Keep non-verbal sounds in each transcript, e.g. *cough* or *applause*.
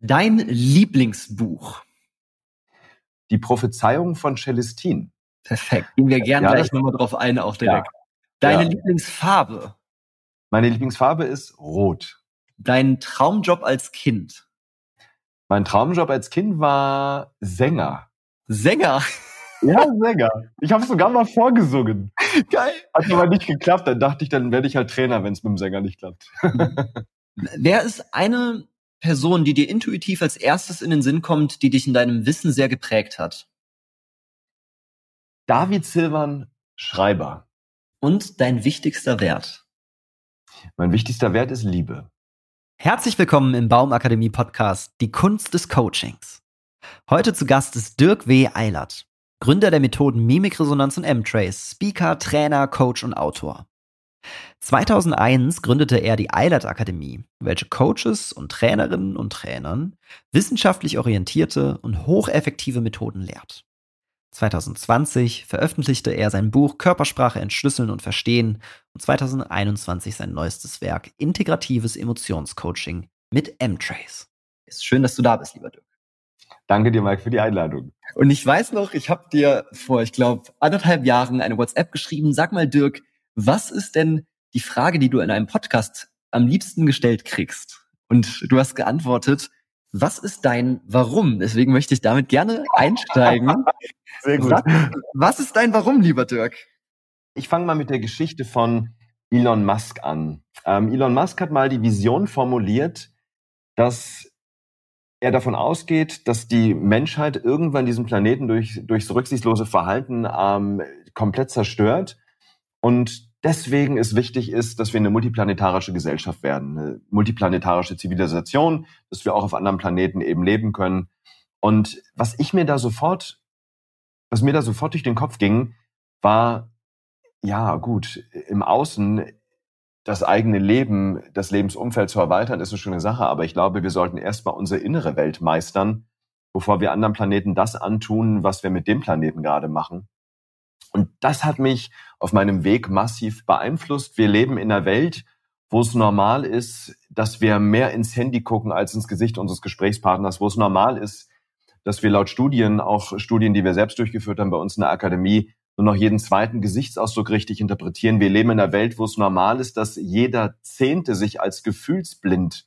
Dein Lieblingsbuch? Die Prophezeiung von Celestin. Perfekt. Gehen wir gerne ja, gleich nochmal drauf ein, auch direkt. Ja. Deine ja. Lieblingsfarbe? Meine Lieblingsfarbe ist rot. Dein Traumjob als Kind? Mein Traumjob als Kind war Sänger. Sänger? Ja, Sänger. Ich habe sogar mal vorgesungen. *laughs* Geil. Hat aber nicht geklappt. Dann dachte ich, dann werde ich halt Trainer, wenn es mit dem Sänger nicht klappt. *laughs* Wer ist eine Person, die dir intuitiv als erstes in den Sinn kommt, die dich in deinem Wissen sehr geprägt hat? David Silvan Schreiber. Und dein wichtigster Wert? Mein wichtigster Wert ist Liebe. Herzlich willkommen im Baumakademie Podcast Die Kunst des Coachings. Heute zu Gast ist Dirk W. Eilert, Gründer der Methoden Mimikresonanz und M-Trace, Speaker, Trainer, Coach und Autor. 2001 gründete er die Eilert Akademie, welche Coaches und Trainerinnen und Trainern wissenschaftlich orientierte und hocheffektive Methoden lehrt. 2020 veröffentlichte er sein Buch Körpersprache entschlüsseln und verstehen und 2021 sein neuestes Werk Integratives Emotionscoaching mit M-Trace. Ist schön, dass du da bist, lieber Dirk. Danke dir, Mike, für die Einladung. Und ich weiß noch, ich habe dir vor, ich glaube, anderthalb Jahren eine WhatsApp geschrieben. Sag mal, Dirk, was ist denn die Frage, die du in einem Podcast am liebsten gestellt kriegst. Und du hast geantwortet, was ist dein Warum? Deswegen möchte ich damit gerne einsteigen. *laughs* Sehr gut. Was, was ist dein Warum, lieber Dirk? Ich fange mal mit der Geschichte von Elon Musk an. Ähm, Elon Musk hat mal die Vision formuliert, dass er davon ausgeht, dass die Menschheit irgendwann diesen Planeten durch, durchs rücksichtslose Verhalten ähm, komplett zerstört und deswegen es wichtig ist, dass wir eine multiplanetarische Gesellschaft werden, eine multiplanetarische Zivilisation, dass wir auch auf anderen Planeten eben leben können. Und was ich mir da sofort, was mir da sofort durch den Kopf ging, war, ja, gut, im Außen das eigene Leben, das Lebensumfeld zu erweitern, ist eine schöne Sache, aber ich glaube, wir sollten erstmal unsere innere Welt meistern, bevor wir anderen Planeten das antun, was wir mit dem Planeten gerade machen. Und das hat mich auf meinem Weg massiv beeinflusst. Wir leben in einer Welt, wo es normal ist, dass wir mehr ins Handy gucken als ins Gesicht unseres Gesprächspartners, wo es normal ist, dass wir laut Studien, auch Studien, die wir selbst durchgeführt haben bei uns in der Akademie, nur noch jeden zweiten Gesichtsausdruck richtig interpretieren. Wir leben in einer Welt, wo es normal ist, dass jeder Zehnte sich als gefühlsblind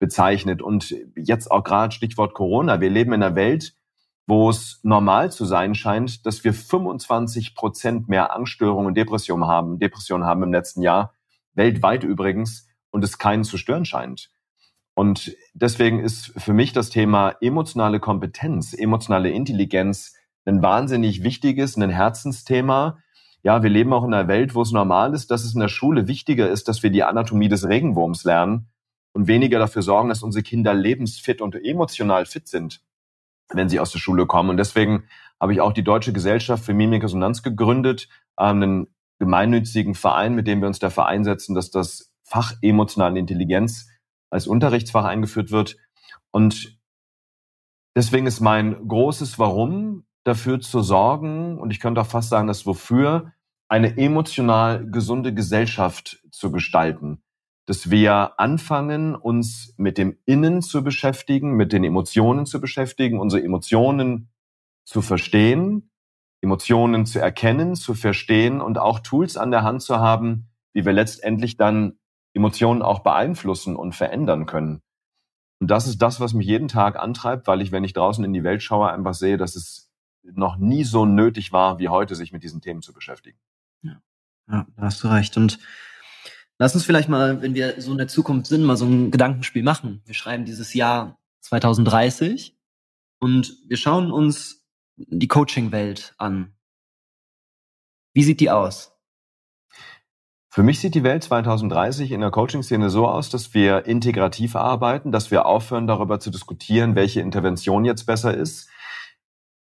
bezeichnet. Und jetzt auch gerade Stichwort Corona. Wir leben in einer Welt, wo es normal zu sein scheint, dass wir 25 Prozent mehr Angststörungen und Depressionen haben, Depressionen haben im letzten Jahr, weltweit übrigens, und es keinen zu stören scheint. Und deswegen ist für mich das Thema emotionale Kompetenz, emotionale Intelligenz ein wahnsinnig wichtiges, ein Herzensthema. Ja, wir leben auch in einer Welt, wo es normal ist, dass es in der Schule wichtiger ist, dass wir die Anatomie des Regenwurms lernen und weniger dafür sorgen, dass unsere Kinder lebensfit und emotional fit sind wenn sie aus der Schule kommen. Und deswegen habe ich auch die Deutsche Gesellschaft für Mimikresonanz gegründet, ähm, einen gemeinnützigen Verein, mit dem wir uns dafür einsetzen, dass das Fach emotionale Intelligenz als Unterrichtsfach eingeführt wird. Und deswegen ist mein großes Warum dafür zu sorgen, und ich könnte auch fast sagen, das Wofür, eine emotional gesunde Gesellschaft zu gestalten dass wir anfangen, uns mit dem Innen zu beschäftigen, mit den Emotionen zu beschäftigen, unsere Emotionen zu verstehen, Emotionen zu erkennen, zu verstehen und auch Tools an der Hand zu haben, wie wir letztendlich dann Emotionen auch beeinflussen und verändern können. Und das ist das, was mich jeden Tag antreibt, weil ich, wenn ich draußen in die Welt schaue, einfach sehe, dass es noch nie so nötig war, wie heute, sich mit diesen Themen zu beschäftigen. Ja, ja da hast du recht. Und Lass uns vielleicht mal, wenn wir so in der Zukunft sind, mal so ein Gedankenspiel machen. Wir schreiben dieses Jahr 2030 und wir schauen uns die Coaching-Welt an. Wie sieht die aus? Für mich sieht die Welt 2030 in der Coaching-Szene so aus, dass wir integrativ arbeiten, dass wir aufhören, darüber zu diskutieren, welche Intervention jetzt besser ist,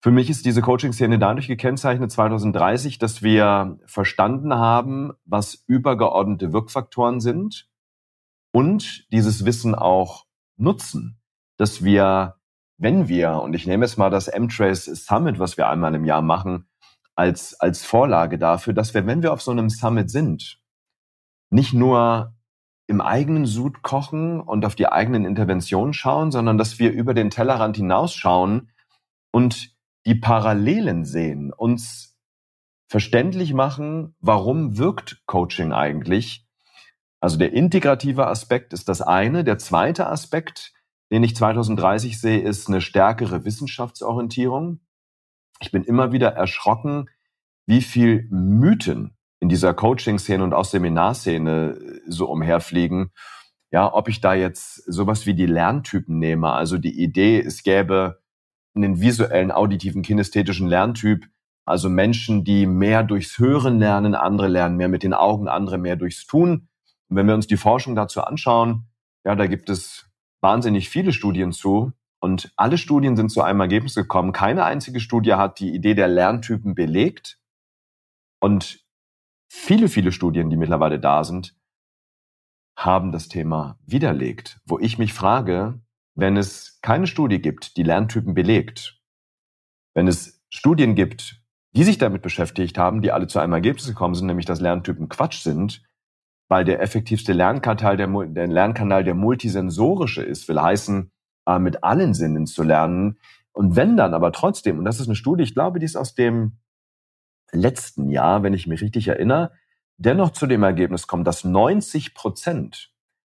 für mich ist diese Coaching-Szene dadurch gekennzeichnet 2030, dass wir verstanden haben, was übergeordnete Wirkfaktoren sind und dieses Wissen auch nutzen, dass wir, wenn wir, und ich nehme jetzt mal das M-Trace Summit, was wir einmal im Jahr machen, als, als Vorlage dafür, dass wir, wenn wir auf so einem Summit sind, nicht nur im eigenen Sud kochen und auf die eigenen Interventionen schauen, sondern dass wir über den Tellerrand hinausschauen und die Parallelen sehen, uns verständlich machen, warum wirkt Coaching eigentlich. Also der integrative Aspekt ist das eine. Der zweite Aspekt, den ich 2030 sehe, ist eine stärkere Wissenschaftsorientierung. Ich bin immer wieder erschrocken, wie viel Mythen in dieser Coaching-Szene und auch Seminarszene äh, so umherfliegen. Ja, ob ich da jetzt sowas wie die Lerntypen nehme, also die Idee, es gäbe einen visuellen, auditiven, kinästhetischen Lerntyp, also Menschen, die mehr durchs Hören lernen, andere lernen mehr mit den Augen, andere mehr durchs Tun. Und wenn wir uns die Forschung dazu anschauen, ja, da gibt es wahnsinnig viele Studien zu. Und alle Studien sind zu einem Ergebnis gekommen. Keine einzige Studie hat die Idee der Lerntypen belegt. Und viele, viele Studien, die mittlerweile da sind, haben das Thema widerlegt, wo ich mich frage, wenn es keine Studie gibt, die Lerntypen belegt, wenn es Studien gibt, die sich damit beschäftigt haben, die alle zu einem Ergebnis gekommen sind, nämlich dass Lerntypen Quatsch sind, weil der effektivste Lernkanal der, der Lernkanal der multisensorische ist, will heißen, äh, mit allen Sinnen zu lernen. Und wenn dann aber trotzdem, und das ist eine Studie, ich glaube, die ist aus dem letzten Jahr, wenn ich mich richtig erinnere, dennoch zu dem Ergebnis kommen, dass 90 Prozent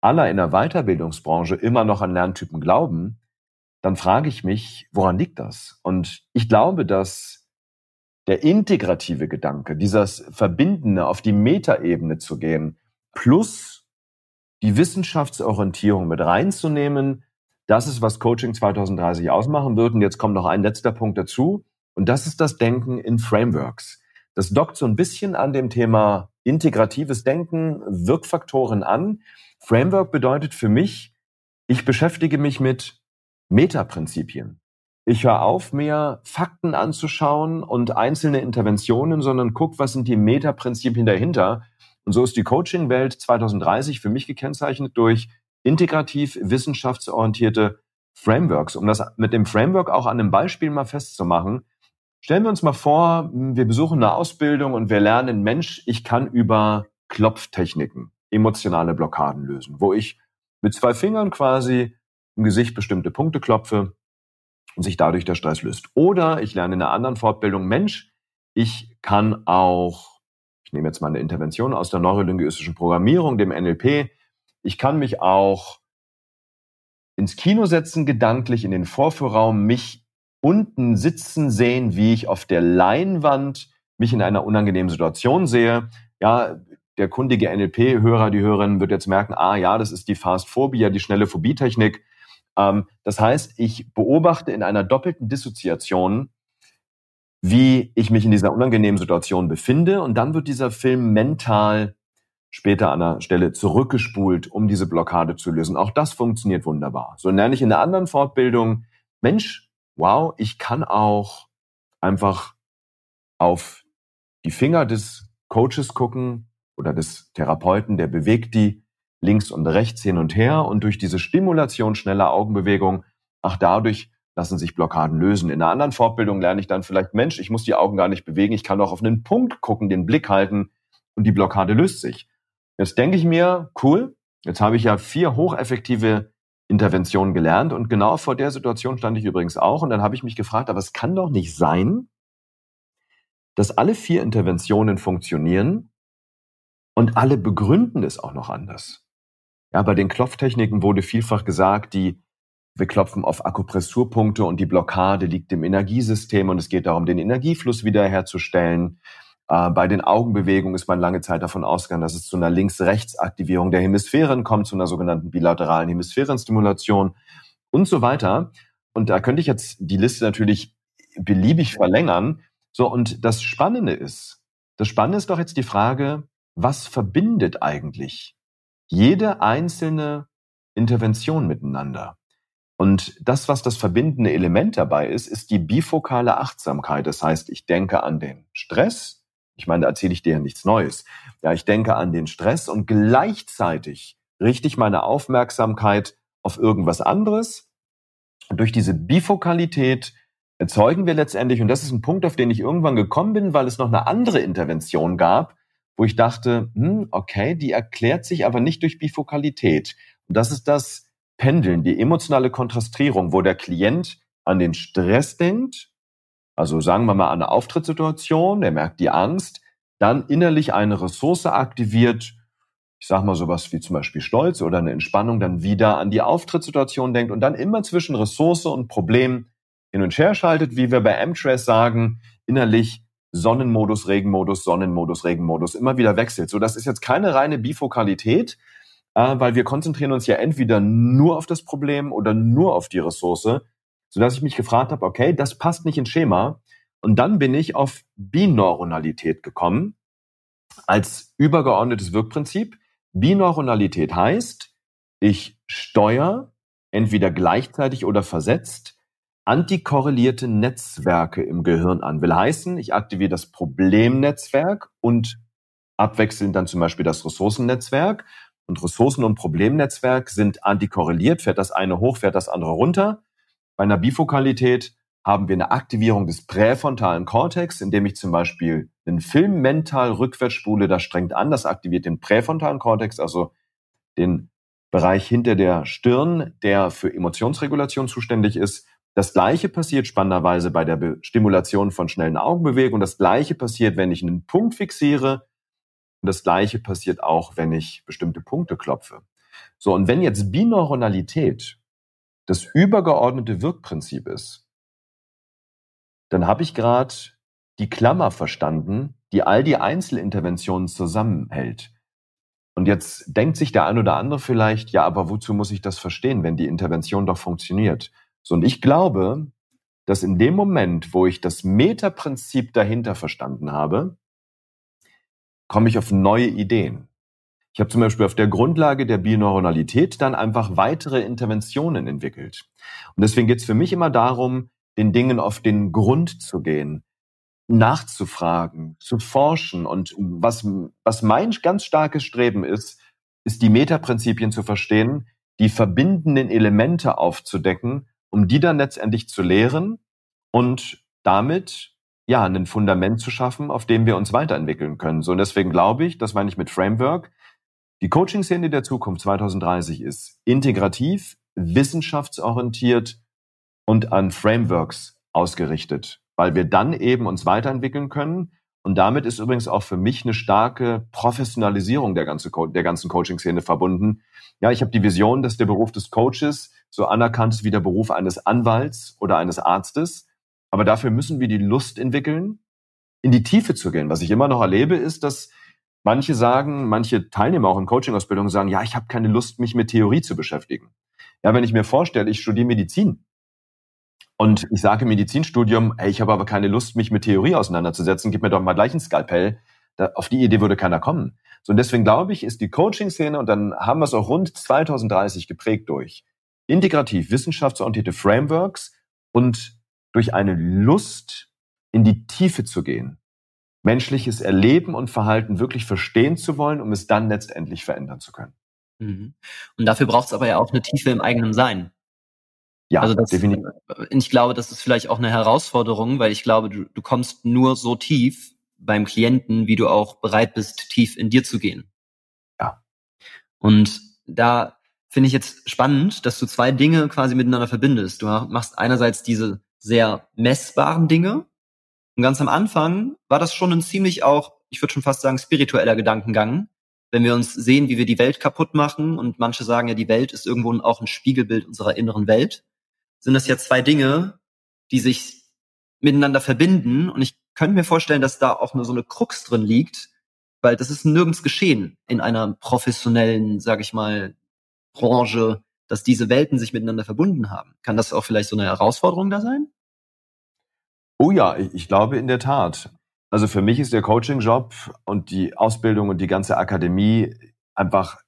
aller in der Weiterbildungsbranche immer noch an Lerntypen glauben, dann frage ich mich, woran liegt das? Und ich glaube, dass der integrative Gedanke, dieses Verbindende auf die Metaebene zu gehen, plus die Wissenschaftsorientierung mit reinzunehmen, das ist, was Coaching 2030 ausmachen wird. Und jetzt kommt noch ein letzter Punkt dazu. Und das ist das Denken in Frameworks. Das dockt so ein bisschen an dem Thema integratives Denken, Wirkfaktoren an. Framework bedeutet für mich, ich beschäftige mich mit Metaprinzipien. Ich höre auf, mir Fakten anzuschauen und einzelne Interventionen, sondern guck, was sind die Metaprinzipien dahinter. Und so ist die Coaching-Welt 2030 für mich gekennzeichnet durch integrativ wissenschaftsorientierte Frameworks. Um das mit dem Framework auch an einem Beispiel mal festzumachen, Stellen wir uns mal vor, wir besuchen eine Ausbildung und wir lernen, Mensch, ich kann über Klopftechniken emotionale Blockaden lösen, wo ich mit zwei Fingern quasi im Gesicht bestimmte Punkte klopfe und sich dadurch der Stress löst. Oder ich lerne in einer anderen Fortbildung, Mensch, ich kann auch, ich nehme jetzt mal eine Intervention aus der neurolinguistischen Programmierung, dem NLP, ich kann mich auch ins Kino setzen, gedanklich in den Vorführraum, mich unten sitzen sehen, wie ich auf der Leinwand mich in einer unangenehmen Situation sehe. Ja, der kundige NLP-Hörer, die Hörerin wird jetzt merken, ah ja, das ist die Fast-Phobia, die schnelle Phobietechnik. Ähm, das heißt, ich beobachte in einer doppelten Dissoziation, wie ich mich in dieser unangenehmen Situation befinde und dann wird dieser Film mental später an der Stelle zurückgespult, um diese Blockade zu lösen. Auch das funktioniert wunderbar. So lerne ich in einer anderen Fortbildung, Mensch, wow, ich kann auch einfach auf die Finger des Coaches gucken oder des Therapeuten, der bewegt die links und rechts hin und her und durch diese Stimulation schneller Augenbewegung, ach dadurch lassen sich Blockaden lösen. In einer anderen Fortbildung lerne ich dann vielleicht, Mensch, ich muss die Augen gar nicht bewegen, ich kann auch auf einen Punkt gucken, den Blick halten und die Blockade löst sich. Jetzt denke ich mir, cool, jetzt habe ich ja vier hocheffektive Intervention gelernt. Und genau vor der Situation stand ich übrigens auch. Und dann habe ich mich gefragt, aber es kann doch nicht sein, dass alle vier Interventionen funktionieren und alle begründen es auch noch anders. Ja, bei den Klopftechniken wurde vielfach gesagt, die wir klopfen auf Akupressurpunkte und die Blockade liegt im Energiesystem und es geht darum, den Energiefluss wiederherzustellen. Äh, bei den Augenbewegungen ist man lange Zeit davon ausgegangen, dass es zu einer Links-Rechts-Aktivierung der Hemisphären kommt, zu einer sogenannten bilateralen Hemisphärenstimulation und so weiter. Und da könnte ich jetzt die Liste natürlich beliebig verlängern. So, und das Spannende ist, das Spannende ist doch jetzt die Frage, was verbindet eigentlich jede einzelne Intervention miteinander? Und das, was das verbindende Element dabei ist, ist die bifokale Achtsamkeit. Das heißt, ich denke an den Stress, ich meine, da erzähle ich dir ja nichts Neues. Ja, ich denke an den Stress und gleichzeitig richte ich meine Aufmerksamkeit auf irgendwas anderes. Und durch diese Bifokalität erzeugen wir letztendlich, und das ist ein Punkt, auf den ich irgendwann gekommen bin, weil es noch eine andere Intervention gab, wo ich dachte, hm, okay, die erklärt sich aber nicht durch Bifokalität. Und das ist das Pendeln, die emotionale Kontrastierung, wo der Klient an den Stress denkt, also sagen wir mal an eine Auftrittssituation, er merkt die Angst, dann innerlich eine Ressource aktiviert, ich sag mal sowas wie zum Beispiel Stolz oder eine Entspannung, dann wieder an die Auftrittssituation denkt und dann immer zwischen Ressource und Problem hin und her schaltet, wie wir bei M-Trace sagen, innerlich Sonnenmodus, Regenmodus, Sonnenmodus, Regenmodus immer wieder wechselt. So, das ist jetzt keine reine Bifokalität, äh, weil wir konzentrieren uns ja entweder nur auf das Problem oder nur auf die Ressource, so dass ich mich gefragt habe, okay, das passt nicht ins Schema. Und dann bin ich auf Bineuronalität gekommen als übergeordnetes Wirkprinzip. Bineuronalität heißt, ich steuere entweder gleichzeitig oder versetzt antikorrelierte Netzwerke im Gehirn an. Will heißen, ich aktiviere das Problemnetzwerk und abwechselnd dann zum Beispiel das Ressourcennetzwerk. Und Ressourcen- und Problemnetzwerk sind antikorreliert. Fährt das eine hoch, fährt das andere runter. Bei einer Bifokalität haben wir eine Aktivierung des präfrontalen Kortex, indem ich zum Beispiel einen Film mental rückwärts spule, das strengt an, das aktiviert den präfrontalen Kortex, also den Bereich hinter der Stirn, der für Emotionsregulation zuständig ist. Das gleiche passiert spannenderweise bei der Stimulation von schnellen Augenbewegungen. Das gleiche passiert, wenn ich einen Punkt fixiere. Und das gleiche passiert auch, wenn ich bestimmte Punkte klopfe. So, und wenn jetzt Bineuronalität das übergeordnete Wirkprinzip ist, dann habe ich gerade die Klammer verstanden, die all die Einzelinterventionen zusammenhält. Und jetzt denkt sich der ein oder andere vielleicht, ja, aber wozu muss ich das verstehen, wenn die Intervention doch funktioniert? So, und ich glaube, dass in dem Moment, wo ich das Metaprinzip dahinter verstanden habe, komme ich auf neue Ideen. Ich habe zum Beispiel auf der Grundlage der Bineuronalität dann einfach weitere Interventionen entwickelt. Und deswegen geht es für mich immer darum, den Dingen auf den Grund zu gehen, nachzufragen, zu forschen. Und was, was mein ganz starkes Streben ist, ist die Metaprinzipien zu verstehen, die verbindenden Elemente aufzudecken um die dann letztendlich zu lehren und damit ja ein Fundament zu schaffen, auf dem wir uns weiterentwickeln können. So und deswegen glaube ich, das meine ich mit Framework, die Coaching-Szene der Zukunft 2030 ist integrativ, wissenschaftsorientiert und an Frameworks ausgerichtet, weil wir dann eben uns weiterentwickeln können. Und damit ist übrigens auch für mich eine starke Professionalisierung der, ganze, der ganzen Coaching-Szene verbunden. Ja, ich habe die Vision, dass der Beruf des Coaches so anerkannt ist wie der Beruf eines Anwalts oder eines Arztes. Aber dafür müssen wir die Lust entwickeln, in die Tiefe zu gehen. Was ich immer noch erlebe, ist, dass manche sagen, manche Teilnehmer auch in Coaching-Ausbildung sagen, ja, ich habe keine Lust, mich mit Theorie zu beschäftigen. Ja, wenn ich mir vorstelle, ich studiere Medizin und ich sage im Medizinstudium, ey, ich habe aber keine Lust, mich mit Theorie auseinanderzusetzen, gib mir doch mal gleich ein Skalpell. Da, auf die Idee würde keiner kommen. So, und deswegen glaube ich, ist die Coaching-Szene, und dann haben wir es auch rund 2030 geprägt durch integrativ wissenschaftsorientierte Frameworks und durch eine Lust in die Tiefe zu gehen, menschliches Erleben und Verhalten wirklich verstehen zu wollen, um es dann letztendlich verändern zu können. Mhm. Und dafür braucht es aber ja auch eine Tiefe im eigenen Sein. Ja, also das, definitiv. Ich glaube, das ist vielleicht auch eine Herausforderung, weil ich glaube, du, du kommst nur so tief beim Klienten, wie du auch bereit bist, tief in dir zu gehen. Ja. Und da finde ich jetzt spannend, dass du zwei Dinge quasi miteinander verbindest. Du machst einerseits diese sehr messbaren Dinge. Und ganz am Anfang war das schon ein ziemlich auch, ich würde schon fast sagen, spiritueller Gedankengang. Wenn wir uns sehen, wie wir die Welt kaputt machen und manche sagen ja, die Welt ist irgendwo auch ein Spiegelbild unserer inneren Welt, sind das ja zwei Dinge, die sich miteinander verbinden. Und ich könnte mir vorstellen, dass da auch nur so eine Krux drin liegt, weil das ist nirgends geschehen in einer professionellen, sage ich mal, Branche, dass diese Welten sich miteinander verbunden haben. Kann das auch vielleicht so eine Herausforderung da sein? Oh ja, ich glaube in der Tat. Also für mich ist der Coaching-Job und die Ausbildung und die ganze Akademie einfach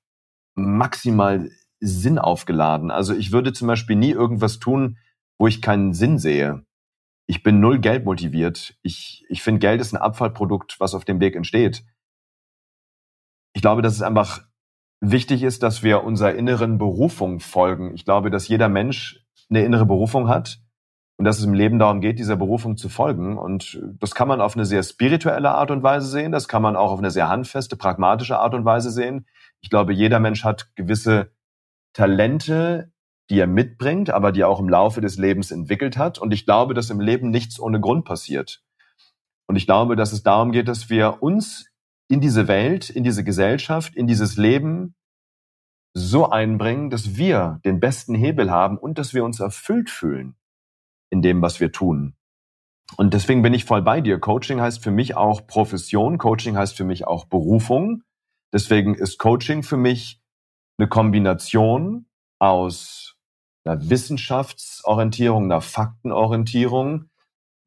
maximal Sinn aufgeladen. Also ich würde zum Beispiel nie irgendwas tun, wo ich keinen Sinn sehe. Ich bin null Geld motiviert. Ich, ich finde, Geld ist ein Abfallprodukt, was auf dem Weg entsteht. Ich glaube, das ist einfach wichtig ist, dass wir unserer inneren Berufung folgen. Ich glaube, dass jeder Mensch eine innere Berufung hat und dass es im Leben darum geht, dieser Berufung zu folgen. Und das kann man auf eine sehr spirituelle Art und Weise sehen, das kann man auch auf eine sehr handfeste, pragmatische Art und Weise sehen. Ich glaube, jeder Mensch hat gewisse Talente, die er mitbringt, aber die er auch im Laufe des Lebens entwickelt hat. Und ich glaube, dass im Leben nichts ohne Grund passiert. Und ich glaube, dass es darum geht, dass wir uns in diese Welt, in diese Gesellschaft, in dieses Leben so einbringen, dass wir den besten Hebel haben und dass wir uns erfüllt fühlen in dem, was wir tun. Und deswegen bin ich voll bei dir. Coaching heißt für mich auch Profession. Coaching heißt für mich auch Berufung. Deswegen ist Coaching für mich eine Kombination aus einer Wissenschaftsorientierung, einer Faktenorientierung,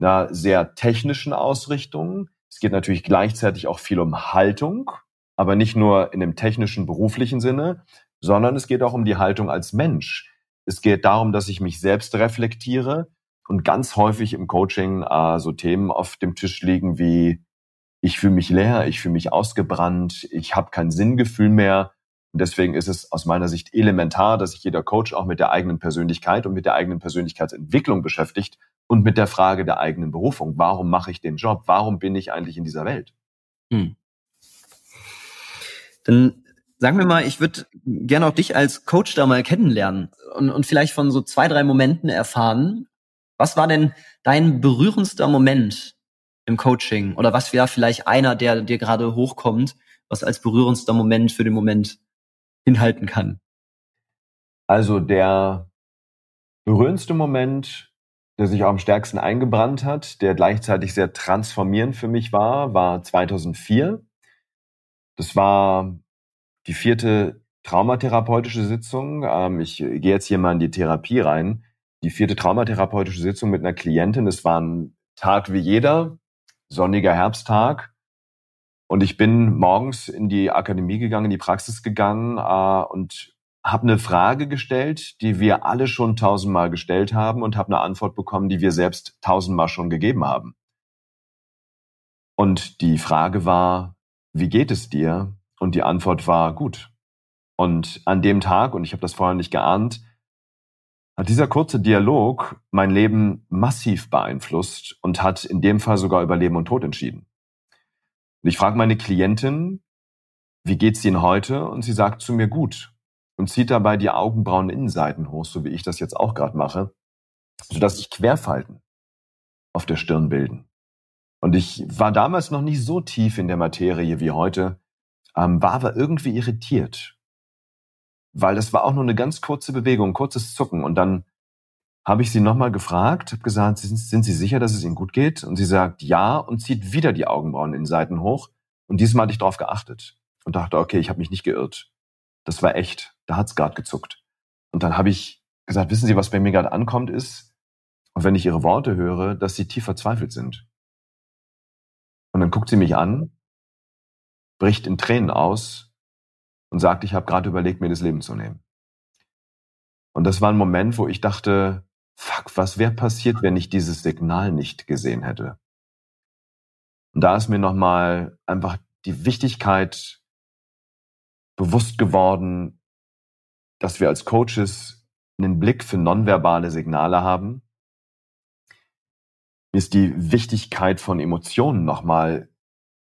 einer sehr technischen Ausrichtung. Es geht natürlich gleichzeitig auch viel um Haltung, aber nicht nur in dem technischen beruflichen Sinne, sondern es geht auch um die Haltung als Mensch. Es geht darum, dass ich mich selbst reflektiere und ganz häufig im Coaching äh, so Themen auf dem Tisch liegen wie ich fühle mich leer, ich fühle mich ausgebrannt, ich habe kein Sinngefühl mehr. Und deswegen ist es aus meiner Sicht elementar, dass sich jeder Coach auch mit der eigenen Persönlichkeit und mit der eigenen Persönlichkeitsentwicklung beschäftigt und mit der Frage der eigenen Berufung. Warum mache ich den Job? Warum bin ich eigentlich in dieser Welt? Hm. Dann sagen wir mal, ich würde gerne auch dich als Coach da mal kennenlernen und, und vielleicht von so zwei, drei Momenten erfahren. Was war denn dein berührendster Moment im Coaching? Oder was wäre vielleicht einer, der dir gerade hochkommt, was als berührendster Moment für den Moment hinhalten kann? Also der berührendste Moment, der sich auch am stärksten eingebrannt hat, der gleichzeitig sehr transformierend für mich war, war 2004. Das war die vierte traumatherapeutische Sitzung. Ähm, ich gehe jetzt hier mal in die Therapie rein. Die vierte traumatherapeutische Sitzung mit einer Klientin. Es war ein Tag wie jeder, sonniger Herbsttag. Und ich bin morgens in die Akademie gegangen, in die Praxis gegangen äh, und habe eine Frage gestellt, die wir alle schon tausendmal gestellt haben und habe eine Antwort bekommen, die wir selbst tausendmal schon gegeben haben. Und die Frage war, wie geht es dir? Und die Antwort war gut. Und an dem Tag, und ich habe das vorher nicht geahnt, hat dieser kurze Dialog mein Leben massiv beeinflusst und hat in dem Fall sogar über Leben und Tod entschieden. Und ich frage meine Klientin, wie geht's Ihnen heute? Und sie sagt zu mir gut und zieht dabei die Augenbrauen Innenseiten hoch, so wie ich das jetzt auch gerade mache, sodass sich Querfalten auf der Stirn bilden. Und ich war damals noch nicht so tief in der Materie wie heute, ähm, war aber irgendwie irritiert, weil das war auch nur eine ganz kurze Bewegung, kurzes Zucken. Und dann habe ich sie nochmal gefragt, habe gesagt, sind, sind, Sie sicher, dass es Ihnen gut geht? Und sie sagt ja und zieht wieder die Augenbrauen in Seiten hoch. Und diesmal hatte ich darauf geachtet und dachte, okay, ich habe mich nicht geirrt. Das war echt. Da hat's gerade gezuckt. Und dann habe ich gesagt, wissen Sie, was bei mir gerade ankommt, ist, und wenn ich Ihre Worte höre, dass Sie tief verzweifelt sind. Und dann guckt sie mich an, bricht in Tränen aus und sagt, ich habe gerade überlegt, mir das Leben zu nehmen. Und das war ein Moment, wo ich dachte, fuck, was wäre passiert, wenn ich dieses Signal nicht gesehen hätte? Und da ist mir nochmal einfach die Wichtigkeit bewusst geworden, dass wir als Coaches einen Blick für nonverbale Signale haben. Mir ist die Wichtigkeit von Emotionen nochmal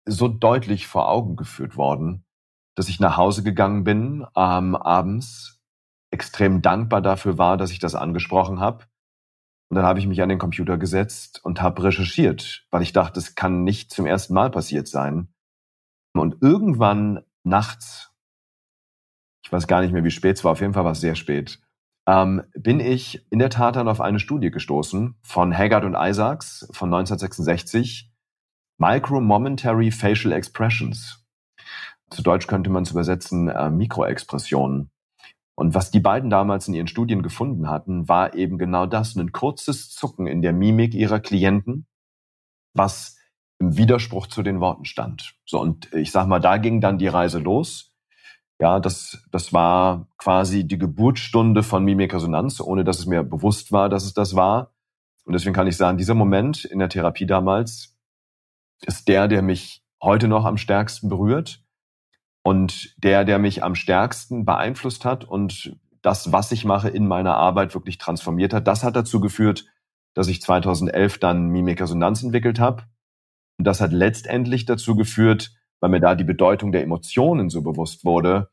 so deutlich vor Augen geführt worden, dass ich nach Hause gegangen bin ähm, abends, extrem dankbar dafür war, dass ich das angesprochen habe. Und dann habe ich mich an den Computer gesetzt und habe recherchiert, weil ich dachte, es kann nicht zum ersten Mal passiert sein. Und irgendwann nachts, ich weiß gar nicht mehr, wie spät es war, auf jeden Fall war es sehr spät, ähm, bin ich in der Tat dann auf eine Studie gestoßen von Haggard und Isaacs von 1966, Micro-Momentary Facial Expressions. Zu Deutsch könnte man es übersetzen, äh, Mikroexpressionen. Und was die beiden damals in ihren Studien gefunden hatten, war eben genau das, ein kurzes Zucken in der Mimik ihrer Klienten, was im Widerspruch zu den Worten stand. So, und ich sag mal, da ging dann die Reise los. Ja, das, das war quasi die Geburtsstunde von Mimikresonanz, ohne dass es mir bewusst war, dass es das war. Und deswegen kann ich sagen, dieser Moment in der Therapie damals ist der, der mich heute noch am stärksten berührt und der, der mich am stärksten beeinflusst hat und das, was ich mache in meiner Arbeit wirklich transformiert hat. Das hat dazu geführt, dass ich 2011 dann Mimikresonanz entwickelt habe. Und das hat letztendlich dazu geführt, weil mir da die Bedeutung der Emotionen so bewusst wurde,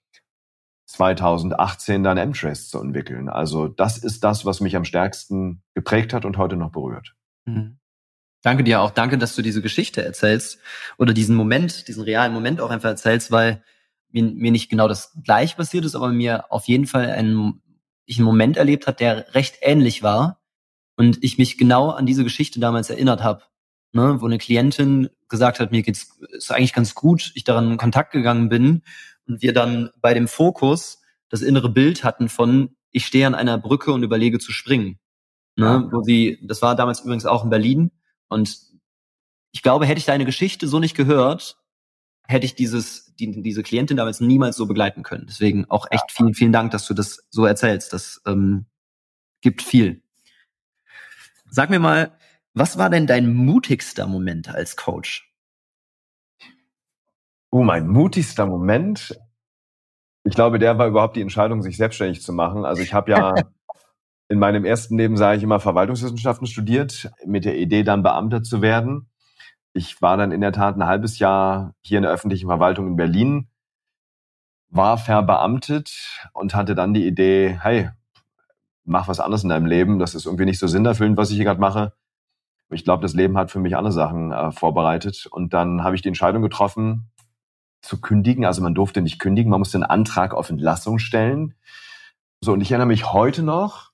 2018 dann M-Trace zu entwickeln. Also das ist das, was mich am stärksten geprägt hat und heute noch berührt. Mhm. Danke dir auch. Danke, dass du diese Geschichte erzählst oder diesen Moment, diesen realen Moment auch einfach erzählst, weil mir, mir nicht genau das gleich passiert ist, aber mir auf jeden Fall ein, ich einen Moment erlebt hat, der recht ähnlich war und ich mich genau an diese Geschichte damals erinnert habe, ne, wo eine Klientin gesagt hat, mir geht's ist eigentlich ganz gut, ich daran in Kontakt gegangen bin und wir dann bei dem Fokus das innere Bild hatten von ich stehe an einer Brücke und überlege zu springen. Ne, wo sie, das war damals übrigens auch in Berlin, und ich glaube, hätte ich deine Geschichte so nicht gehört, hätte ich dieses, die, diese Klientin damals niemals so begleiten können. Deswegen auch echt vielen, vielen Dank, dass du das so erzählst. Das ähm, gibt viel. Sag mir mal, was war denn dein mutigster Moment als Coach? Oh, mein mutigster Moment. Ich glaube, der war überhaupt die Entscheidung, sich selbstständig zu machen. Also ich habe ja *laughs* in meinem ersten Leben sage ich immer Verwaltungswissenschaften studiert, mit der Idee dann Beamter zu werden. Ich war dann in der Tat ein halbes Jahr hier in der öffentlichen Verwaltung in Berlin, war verbeamtet und hatte dann die Idee, hey, mach was anderes in deinem Leben. Das ist irgendwie nicht so sinnerfüllend, was ich hier gerade mache. Ich glaube, das Leben hat für mich andere Sachen äh, vorbereitet. Und dann habe ich die Entscheidung getroffen, zu kündigen. Also man durfte nicht kündigen, man musste einen Antrag auf Entlassung stellen. So, und ich erinnere mich heute noch,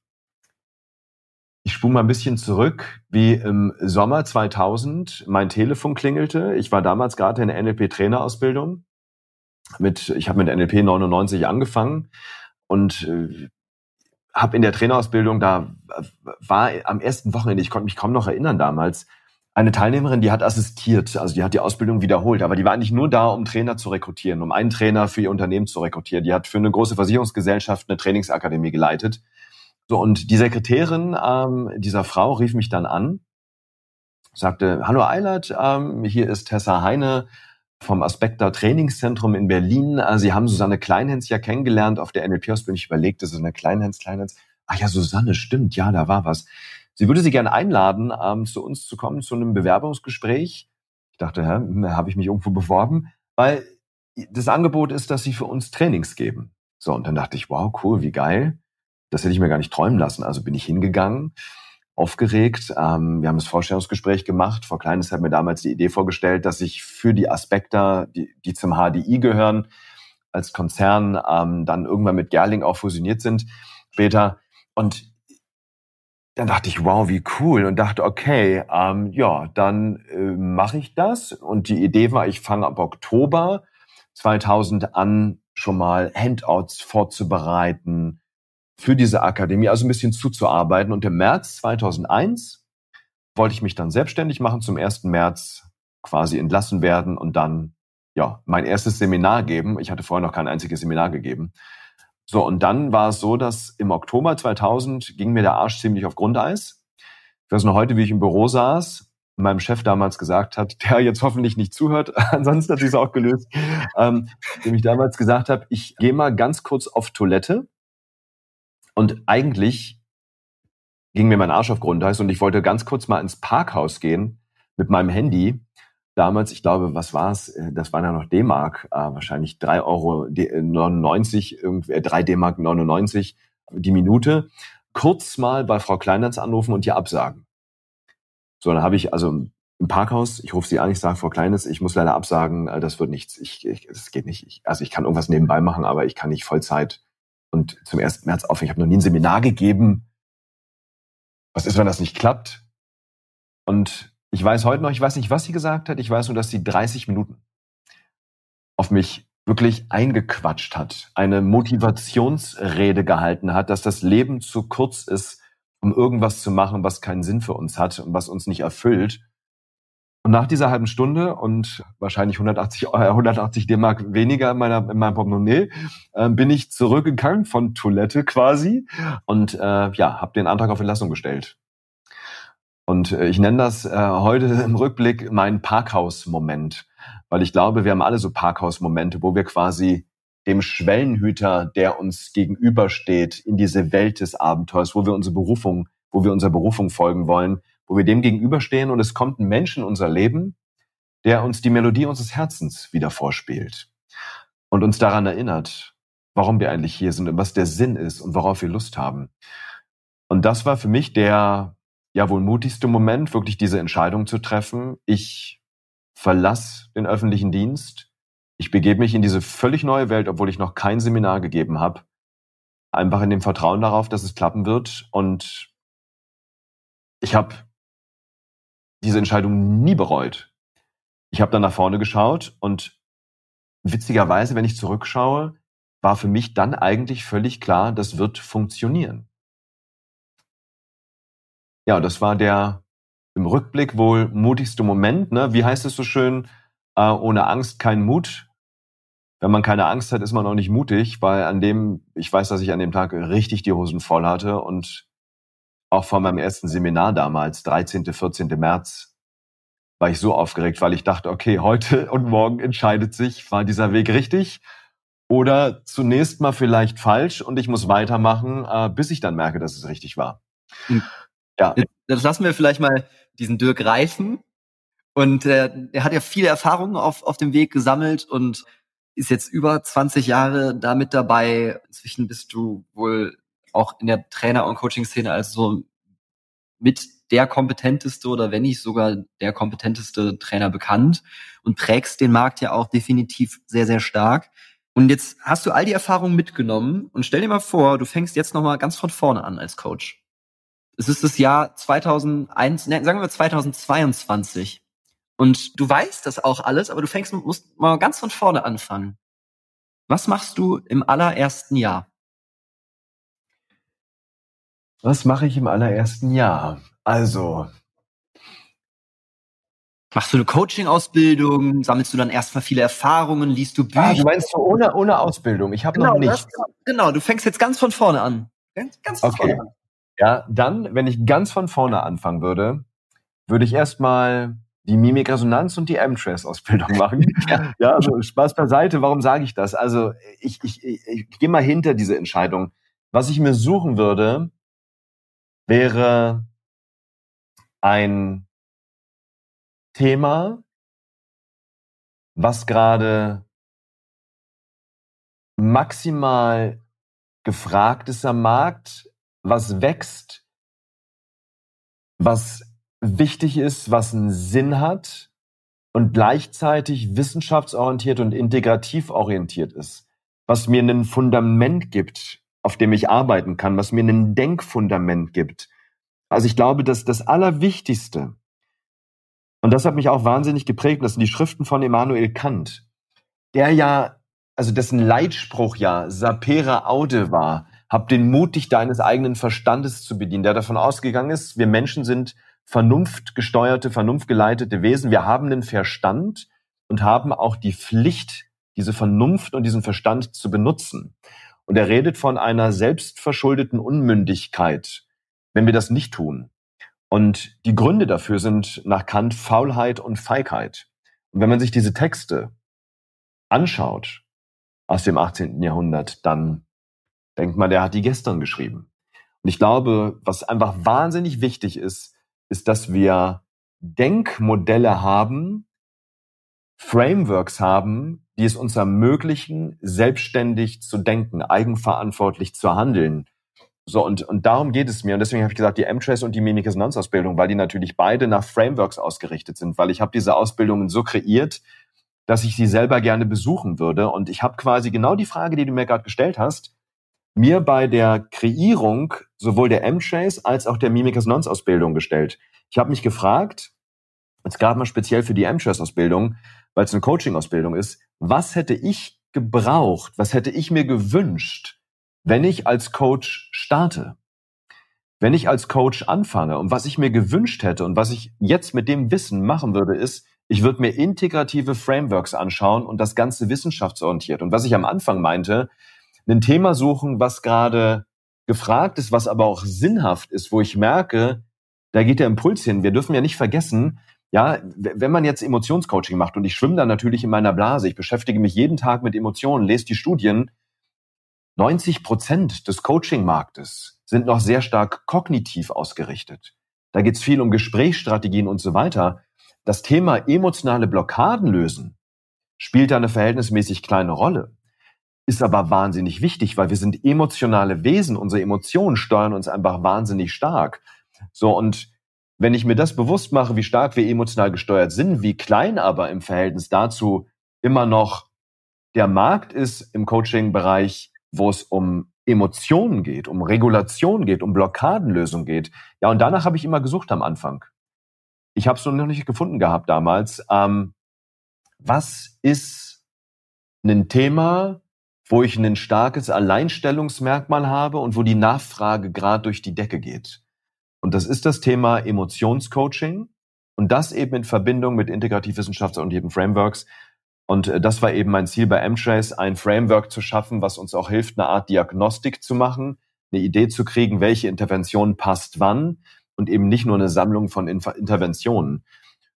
ich spule mal ein bisschen zurück, wie im Sommer 2000 mein Telefon klingelte. Ich war damals gerade in der NLP-Trainerausbildung. Mit, ich habe mit NLP 99 angefangen und äh, habe in der Trainerausbildung, da war am ersten Wochenende, ich konnte mich kaum noch erinnern damals, eine Teilnehmerin, die hat assistiert, also die hat die Ausbildung wiederholt, aber die war eigentlich nur da, um Trainer zu rekrutieren, um einen Trainer für ihr Unternehmen zu rekrutieren. Die hat für eine große Versicherungsgesellschaft eine Trainingsakademie geleitet so, und die Sekretärin ähm, dieser Frau rief mich dann an, sagte, hallo Eilert, ähm, hier ist Tessa Heine vom Aspekta Trainingszentrum in Berlin. Äh, Sie haben Susanne Kleinhens ja kennengelernt auf der NLP-Ausbildung. Ich überlegte, Susanne Kleinhens, Kleinhens. Ach ja, Susanne, stimmt, ja, da war was. Sie würde Sie gerne einladen, ähm, zu uns zu kommen, zu einem Bewerbungsgespräch. Ich dachte, hä, hm, habe ich mich irgendwo beworben? Weil das Angebot ist, dass Sie für uns Trainings geben. So, und dann dachte ich, wow, cool, wie geil. Das hätte ich mir gar nicht träumen lassen. Also bin ich hingegangen, aufgeregt. Ähm, wir haben das Vorstellungsgespräch gemacht. Frau Kleines hat mir damals die Idee vorgestellt, dass ich für die Aspekte, die, die zum HDI gehören, als Konzern ähm, dann irgendwann mit Gerling auch fusioniert sind später. Und dann dachte ich, wow, wie cool. Und dachte, okay, ähm, ja, dann äh, mache ich das. Und die Idee war, ich fange ab Oktober 2000 an, schon mal Handouts vorzubereiten, für diese Akademie, also ein bisschen zuzuarbeiten. Und im März 2001 wollte ich mich dann selbstständig machen, zum 1. März quasi entlassen werden und dann ja mein erstes Seminar geben. Ich hatte vorher noch kein einziges Seminar gegeben. So, und dann war es so, dass im Oktober 2000 ging mir der Arsch ziemlich auf Grundeis. Ich weiß noch heute, wie ich im Büro saß, meinem Chef damals gesagt hat, der jetzt hoffentlich nicht zuhört, *laughs* ansonsten hat sich es auch gelöst, ähm, dem ich damals gesagt habe, ich gehe mal ganz kurz auf Toilette und eigentlich ging mir mein Arsch auf Grundeis und ich wollte ganz kurz mal ins Parkhaus gehen mit meinem Handy. Damals, ich glaube, was war es? Äh, das waren ja noch D-Mark, äh, wahrscheinlich 3,99 Euro, 99, irgendwie, äh, 3 D-Mark 99 die Minute. Kurz mal bei Frau Kleinlands anrufen und ihr absagen. So, dann habe ich also im Parkhaus, ich rufe sie an, ich sage, Frau Kleines, ich muss leider absagen, äh, das wird nichts. Ich, ich, das geht nicht. Ich, also ich kann irgendwas nebenbei machen, aber ich kann nicht Vollzeit und zum 1. März auf. Ich habe noch nie ein Seminar gegeben. Was ist, wenn das nicht klappt? Und ich weiß heute noch, ich weiß nicht, was sie gesagt hat. Ich weiß nur, dass sie 30 Minuten auf mich wirklich eingequatscht hat, eine Motivationsrede gehalten hat, dass das Leben zu kurz ist, um irgendwas zu machen, was keinen Sinn für uns hat und was uns nicht erfüllt. Und nach dieser halben Stunde und wahrscheinlich 180, äh, 180 D-Mark weniger in, meiner, in meinem Portemonnaie, äh, bin ich zurückgegangen von Toilette quasi und äh, ja, habe den Antrag auf Entlassung gestellt. Und äh, ich nenne das äh, heute im Rückblick mein Parkhaus-Moment, weil ich glaube, wir haben alle so Parkhaus-Momente, wo wir quasi dem Schwellenhüter, der uns gegenübersteht, in diese Welt des Abenteuers, wo wir unsere Berufung wo wir unserer Berufung folgen wollen, wo wir dem gegenüberstehen und es kommt ein Mensch in unser Leben, der uns die Melodie unseres Herzens wieder vorspielt und uns daran erinnert, warum wir eigentlich hier sind und was der Sinn ist und worauf wir Lust haben. Und das war für mich der ja wohl mutigste Moment, wirklich diese Entscheidung zu treffen. Ich verlasse den öffentlichen Dienst. Ich begebe mich in diese völlig neue Welt, obwohl ich noch kein Seminar gegeben habe. Einfach in dem Vertrauen darauf, dass es klappen wird. Und ich habe diese Entscheidung nie bereut. Ich habe dann nach vorne geschaut und witzigerweise, wenn ich zurückschaue, war für mich dann eigentlich völlig klar, das wird funktionieren. Ja, das war der im Rückblick wohl mutigste Moment. Ne? Wie heißt es so schön? Äh, ohne Angst kein Mut. Wenn man keine Angst hat, ist man auch nicht mutig, weil an dem, ich weiß, dass ich an dem Tag richtig die Hosen voll hatte und auch vor meinem ersten Seminar damals, 13., 14. März, war ich so aufgeregt, weil ich dachte, okay, heute und morgen entscheidet sich, war dieser Weg richtig oder zunächst mal vielleicht falsch und ich muss weitermachen, äh, bis ich dann merke, dass es richtig war. Hm. Ja. Das lassen wir vielleicht mal diesen Dirk reifen. Und äh, er hat ja viele Erfahrungen auf, auf dem Weg gesammelt und ist jetzt über 20 Jahre damit dabei. Inzwischen bist du wohl auch in der Trainer- und Coaching-Szene als so mit der kompetenteste oder wenn nicht sogar der kompetenteste Trainer bekannt und prägst den Markt ja auch definitiv sehr, sehr stark. Und jetzt hast du all die Erfahrungen mitgenommen und stell dir mal vor, du fängst jetzt nochmal ganz von vorne an als Coach. Es ist das Jahr 2001, ne, sagen wir 2022. Und du weißt das auch alles, aber du fängst, musst mal ganz von vorne anfangen. Was machst du im allerersten Jahr? Was mache ich im allerersten Jahr? Also. Machst du eine Coaching-Ausbildung? Sammelst du dann erstmal viele Erfahrungen? Liest du Bücher? Ah, du meinst so ohne, ohne Ausbildung? Ich habe genau, noch nichts. genau, du fängst jetzt ganz von vorne an. Ganz, ganz von okay. vorne an. Ja, dann, wenn ich ganz von vorne anfangen würde, würde ich erstmal die Mimikresonanz und die M-Trace-Ausbildung *laughs* machen. ja, ja also Spaß beiseite. Warum sage ich das? Also ich, ich, ich, ich gehe mal hinter diese Entscheidung. Was ich mir suchen würde, wäre ein Thema, was gerade maximal gefragt ist am Markt, was wächst, was wichtig ist, was einen Sinn hat und gleichzeitig wissenschaftsorientiert und integrativ orientiert ist, was mir ein Fundament gibt, auf dem ich arbeiten kann, was mir ein Denkfundament gibt. Also ich glaube, dass das Allerwichtigste, und das hat mich auch wahnsinnig geprägt, das sind die Schriften von Immanuel Kant, der ja, also dessen Leitspruch ja Sapere Aude war, hab den Mut, dich deines eigenen Verstandes zu bedienen, der davon ausgegangen ist, wir Menschen sind vernunftgesteuerte, vernunftgeleitete Wesen. Wir haben einen Verstand und haben auch die Pflicht, diese Vernunft und diesen Verstand zu benutzen. Und er redet von einer selbstverschuldeten Unmündigkeit, wenn wir das nicht tun. Und die Gründe dafür sind nach Kant Faulheit und Feigheit. Und wenn man sich diese Texte anschaut aus dem 18. Jahrhundert, dann denkt man, der hat die gestern geschrieben. Und ich glaube, was einfach wahnsinnig wichtig ist, ist, dass wir Denkmodelle haben, Frameworks haben, die es uns ermöglichen, selbstständig zu denken, eigenverantwortlich zu handeln. So, und, und darum geht es mir. Und deswegen habe ich gesagt, die M-Trace und die Mimikresonanzausbildung, weil die natürlich beide nach Frameworks ausgerichtet sind, weil ich habe diese Ausbildungen so kreiert, dass ich sie selber gerne besuchen würde. Und ich habe quasi genau die Frage, die du mir gerade gestellt hast, mir bei der Kreierung sowohl der M-Trace als auch der Mimikresonanzausbildung gestellt. Ich habe mich gefragt, jetzt gerade mal speziell für die M-Trace-Ausbildung, weil es eine Coaching-Ausbildung ist, was hätte ich gebraucht, was hätte ich mir gewünscht, wenn ich als Coach starte? Wenn ich als Coach anfange und was ich mir gewünscht hätte und was ich jetzt mit dem Wissen machen würde, ist, ich würde mir integrative Frameworks anschauen und das Ganze wissenschaftsorientiert. Und was ich am Anfang meinte, ein Thema suchen, was gerade gefragt ist, was aber auch sinnhaft ist, wo ich merke, da geht der Impuls hin. Wir dürfen ja nicht vergessen, ja, wenn man jetzt Emotionscoaching macht und ich schwimme da natürlich in meiner Blase, ich beschäftige mich jeden Tag mit Emotionen, lese die Studien, 90 Prozent des Coaching-Marktes sind noch sehr stark kognitiv ausgerichtet. Da geht es viel um Gesprächsstrategien und so weiter. Das Thema emotionale Blockaden lösen spielt da eine verhältnismäßig kleine Rolle, ist aber wahnsinnig wichtig, weil wir sind emotionale Wesen. Unsere Emotionen steuern uns einfach wahnsinnig stark. So, und wenn ich mir das bewusst mache, wie stark wir emotional gesteuert sind, wie klein aber im Verhältnis dazu immer noch der Markt ist im Coaching-Bereich, wo es um Emotionen geht, um Regulation geht, um Blockadenlösung geht. Ja, und danach habe ich immer gesucht am Anfang. Ich habe es noch nicht gefunden gehabt damals. Ähm, was ist ein Thema, wo ich ein starkes Alleinstellungsmerkmal habe und wo die Nachfrage gerade durch die Decke geht? Und das ist das Thema Emotionscoaching und das eben in Verbindung mit integrativ wissenschaftsorientierten Frameworks. Und äh, das war eben mein Ziel bei M-Trace, ein Framework zu schaffen, was uns auch hilft, eine Art Diagnostik zu machen, eine Idee zu kriegen, welche Intervention passt wann und eben nicht nur eine Sammlung von Interventionen.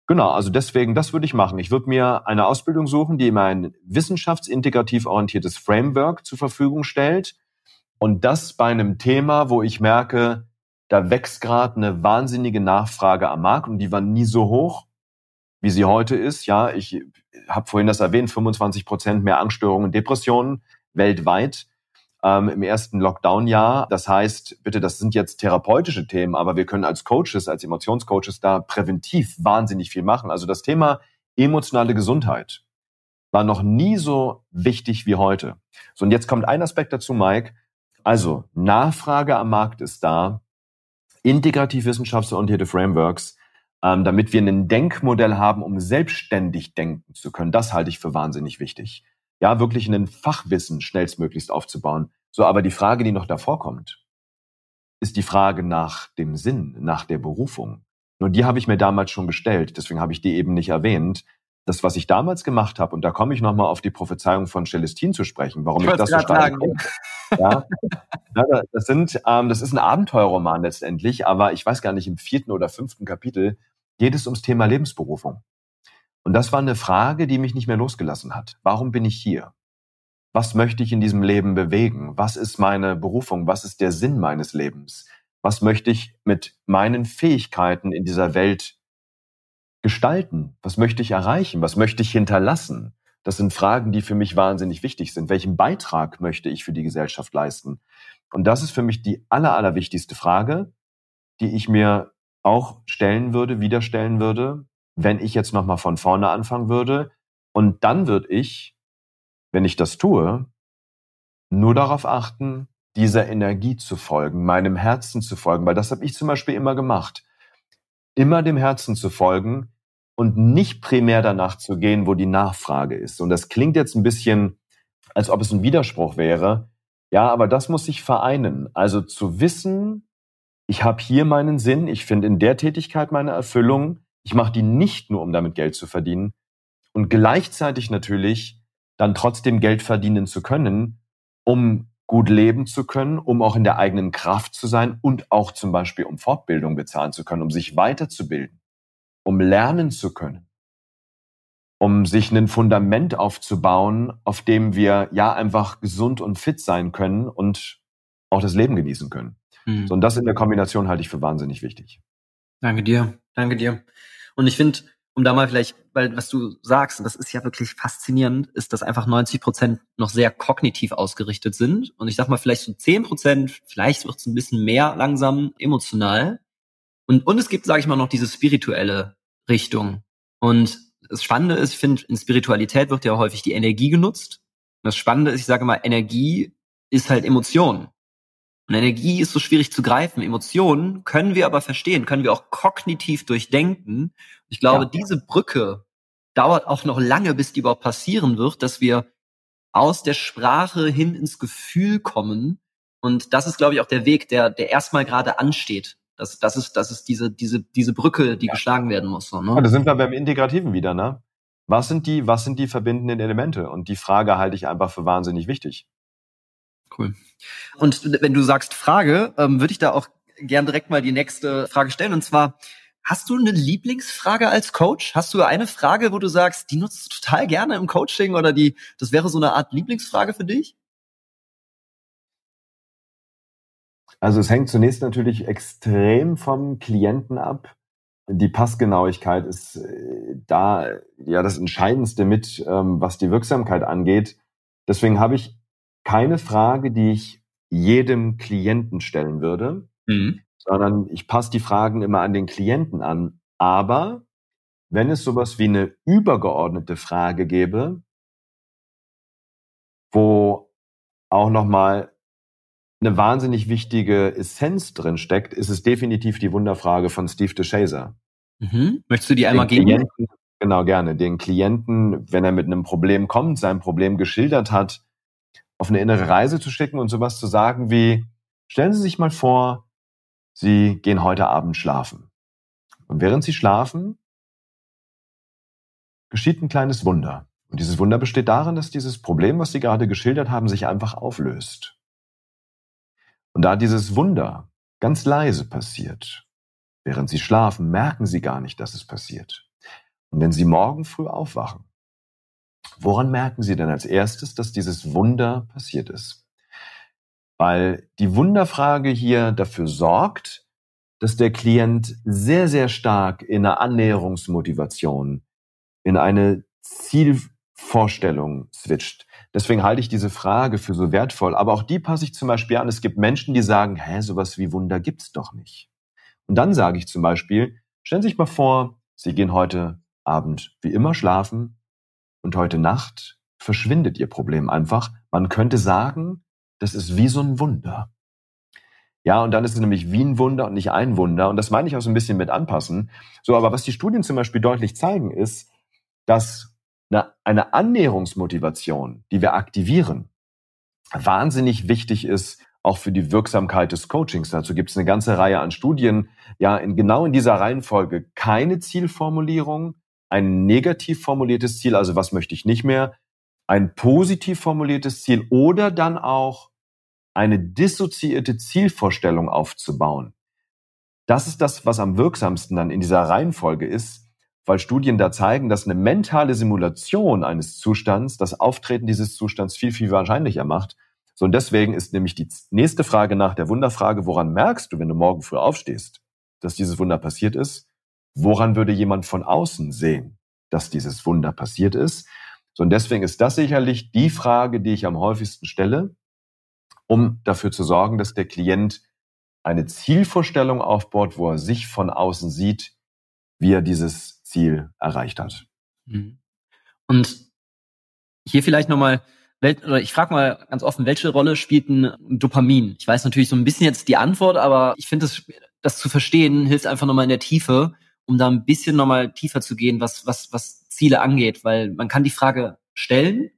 Genau, also deswegen, das würde ich machen. Ich würde mir eine Ausbildung suchen, die mir ein wissenschaftsintegrativ orientiertes Framework zur Verfügung stellt. Und das bei einem Thema, wo ich merke, da wächst gerade eine wahnsinnige Nachfrage am Markt und die war nie so hoch, wie sie heute ist. Ja, ich habe vorhin das erwähnt, 25 Prozent mehr Angststörungen und Depressionen weltweit ähm, im ersten Lockdown-Jahr. Das heißt, bitte, das sind jetzt therapeutische Themen, aber wir können als Coaches, als Emotionscoaches da präventiv wahnsinnig viel machen. Also das Thema emotionale Gesundheit war noch nie so wichtig wie heute. So, und jetzt kommt ein Aspekt dazu, Mike. Also, Nachfrage am Markt ist da. Integrativ wissenschaftsorientierte Frameworks, ähm, damit wir ein Denkmodell haben, um selbstständig denken zu können. Das halte ich für wahnsinnig wichtig ja, wirklich ein Fachwissen schnellstmöglichst aufzubauen. So, aber die Frage, die noch davor kommt, ist die Frage nach dem Sinn, nach der Berufung. Nur die habe ich mir damals schon gestellt, deswegen habe ich die eben nicht erwähnt. Das, was ich damals gemacht habe, und da komme ich nochmal auf die Prophezeiung von Celestine zu sprechen, warum ich, ich das so stark ja, das sind, ähm, das ist ein Abenteuerroman letztendlich, aber ich weiß gar nicht, im vierten oder fünften Kapitel geht es ums Thema Lebensberufung. Und das war eine Frage, die mich nicht mehr losgelassen hat. Warum bin ich hier? Was möchte ich in diesem Leben bewegen? Was ist meine Berufung? Was ist der Sinn meines Lebens? Was möchte ich mit meinen Fähigkeiten in dieser Welt gestalten? Was möchte ich erreichen? Was möchte ich hinterlassen? Das sind Fragen, die für mich wahnsinnig wichtig sind. Welchen Beitrag möchte ich für die Gesellschaft leisten? Und das ist für mich die aller, allerwichtigste Frage, die ich mir auch stellen würde, wieder stellen würde, wenn ich jetzt nochmal von vorne anfangen würde. Und dann würde ich, wenn ich das tue, nur darauf achten, dieser Energie zu folgen, meinem Herzen zu folgen, weil das habe ich zum Beispiel immer gemacht. Immer dem Herzen zu folgen und nicht primär danach zu gehen, wo die Nachfrage ist. Und das klingt jetzt ein bisschen, als ob es ein Widerspruch wäre. Ja, aber das muss sich vereinen. Also zu wissen, ich habe hier meinen Sinn, ich finde in der Tätigkeit meine Erfüllung, ich mache die nicht nur, um damit Geld zu verdienen und gleichzeitig natürlich dann trotzdem Geld verdienen zu können, um gut leben zu können, um auch in der eigenen Kraft zu sein und auch zum Beispiel um Fortbildung bezahlen zu können, um sich weiterzubilden, um lernen zu können, um sich ein Fundament aufzubauen, auf dem wir ja einfach gesund und fit sein können und auch das Leben genießen können. Mhm. So, und das in der Kombination halte ich für wahnsinnig wichtig. Danke dir. Danke dir. Und ich finde, um da mal vielleicht, weil was du sagst, und das ist ja wirklich faszinierend, ist, dass einfach 90 Prozent noch sehr kognitiv ausgerichtet sind. Und ich sag mal, vielleicht so 10 Prozent, vielleicht wird es ein bisschen mehr langsam emotional. Und, und es gibt, sage ich mal, noch diese spirituelle Richtung. Und das Spannende ist, ich finde, in Spiritualität wird ja häufig die Energie genutzt. Und das Spannende ist, ich sage mal, Energie ist halt Emotion. Und Energie ist so schwierig zu greifen. Emotionen können wir aber verstehen, können wir auch kognitiv durchdenken. Ich glaube, ja. diese Brücke dauert auch noch lange, bis die überhaupt passieren wird, dass wir aus der Sprache hin ins Gefühl kommen. Und das ist, glaube ich, auch der Weg, der, der erstmal gerade ansteht. Das, das ist, das ist diese, diese, diese Brücke, die ja. geschlagen werden muss. So, ne? Ja, da sind wir beim Integrativen wieder, ne? Was sind die, was sind die verbindenden Elemente? Und die Frage halte ich einfach für wahnsinnig wichtig. Cool. Und wenn du sagst Frage, ähm, würde ich da auch gern direkt mal die nächste Frage stellen. Und zwar, hast du eine Lieblingsfrage als Coach? Hast du eine Frage, wo du sagst, die nutzt du total gerne im Coaching oder die, das wäre so eine Art Lieblingsfrage für dich? Also es hängt zunächst natürlich extrem vom Klienten ab. Die Passgenauigkeit ist äh, da ja das Entscheidendste mit, ähm, was die Wirksamkeit angeht. Deswegen habe ich keine Frage, die ich jedem Klienten stellen würde, mhm. sondern ich passe die Fragen immer an den Klienten an. Aber wenn es sowas wie eine übergeordnete Frage gäbe, wo auch nochmal eine wahnsinnig wichtige Essenz drin steckt, ist es definitiv die Wunderfrage von Steve DeShazer. Mhm. Möchtest du die einmal geben? Klienten, genau, gerne. Den Klienten, wenn er mit einem Problem kommt, sein Problem geschildert hat, auf eine innere Reise zu schicken und sowas zu sagen wie, stellen Sie sich mal vor, Sie gehen heute Abend schlafen. Und während Sie schlafen, geschieht ein kleines Wunder. Und dieses Wunder besteht darin, dass dieses Problem, was Sie gerade geschildert haben, sich einfach auflöst. Und da dieses Wunder ganz leise passiert, während Sie schlafen, merken Sie gar nicht, dass es passiert. Und wenn Sie morgen früh aufwachen, woran merken Sie denn als erstes, dass dieses Wunder passiert ist? Weil die Wunderfrage hier dafür sorgt, dass der Klient sehr, sehr stark in eine Annäherungsmotivation, in eine Ziel, Vorstellung switcht. Deswegen halte ich diese Frage für so wertvoll. Aber auch die passe ich zum Beispiel an. Es gibt Menschen, die sagen, hä, sowas wie Wunder gibt's doch nicht. Und dann sage ich zum Beispiel, stellen Sie sich mal vor, Sie gehen heute Abend wie immer schlafen und heute Nacht verschwindet Ihr Problem einfach. Man könnte sagen, das ist wie so ein Wunder. Ja, und dann ist es nämlich wie ein Wunder und nicht ein Wunder. Und das meine ich auch so ein bisschen mit anpassen. So, aber was die Studien zum Beispiel deutlich zeigen, ist, dass eine, eine Annäherungsmotivation, die wir aktivieren, wahnsinnig wichtig ist, auch für die Wirksamkeit des Coachings. Dazu gibt es eine ganze Reihe an Studien. Ja, in, genau in dieser Reihenfolge keine Zielformulierung, ein negativ formuliertes Ziel, also was möchte ich nicht mehr, ein positiv formuliertes Ziel oder dann auch eine dissoziierte Zielvorstellung aufzubauen. Das ist das, was am wirksamsten dann in dieser Reihenfolge ist, weil Studien da zeigen, dass eine mentale Simulation eines Zustands das Auftreten dieses Zustands viel, viel wahrscheinlicher macht. So, und deswegen ist nämlich die nächste Frage nach der Wunderfrage, woran merkst du, wenn du morgen früh aufstehst, dass dieses Wunder passiert ist? Woran würde jemand von außen sehen, dass dieses Wunder passiert ist? So, und deswegen ist das sicherlich die Frage, die ich am häufigsten stelle, um dafür zu sorgen, dass der Klient eine Zielvorstellung aufbaut, wo er sich von außen sieht, wie er dieses Ziel erreicht hat. Mhm. Und hier vielleicht nochmal, oder ich frage mal ganz offen, welche Rolle spielt ein Dopamin? Ich weiß natürlich so ein bisschen jetzt die Antwort, aber ich finde, das, das zu verstehen hilft einfach nochmal in der Tiefe, um da ein bisschen nochmal tiefer zu gehen, was, was, was Ziele angeht, weil man kann die Frage stellen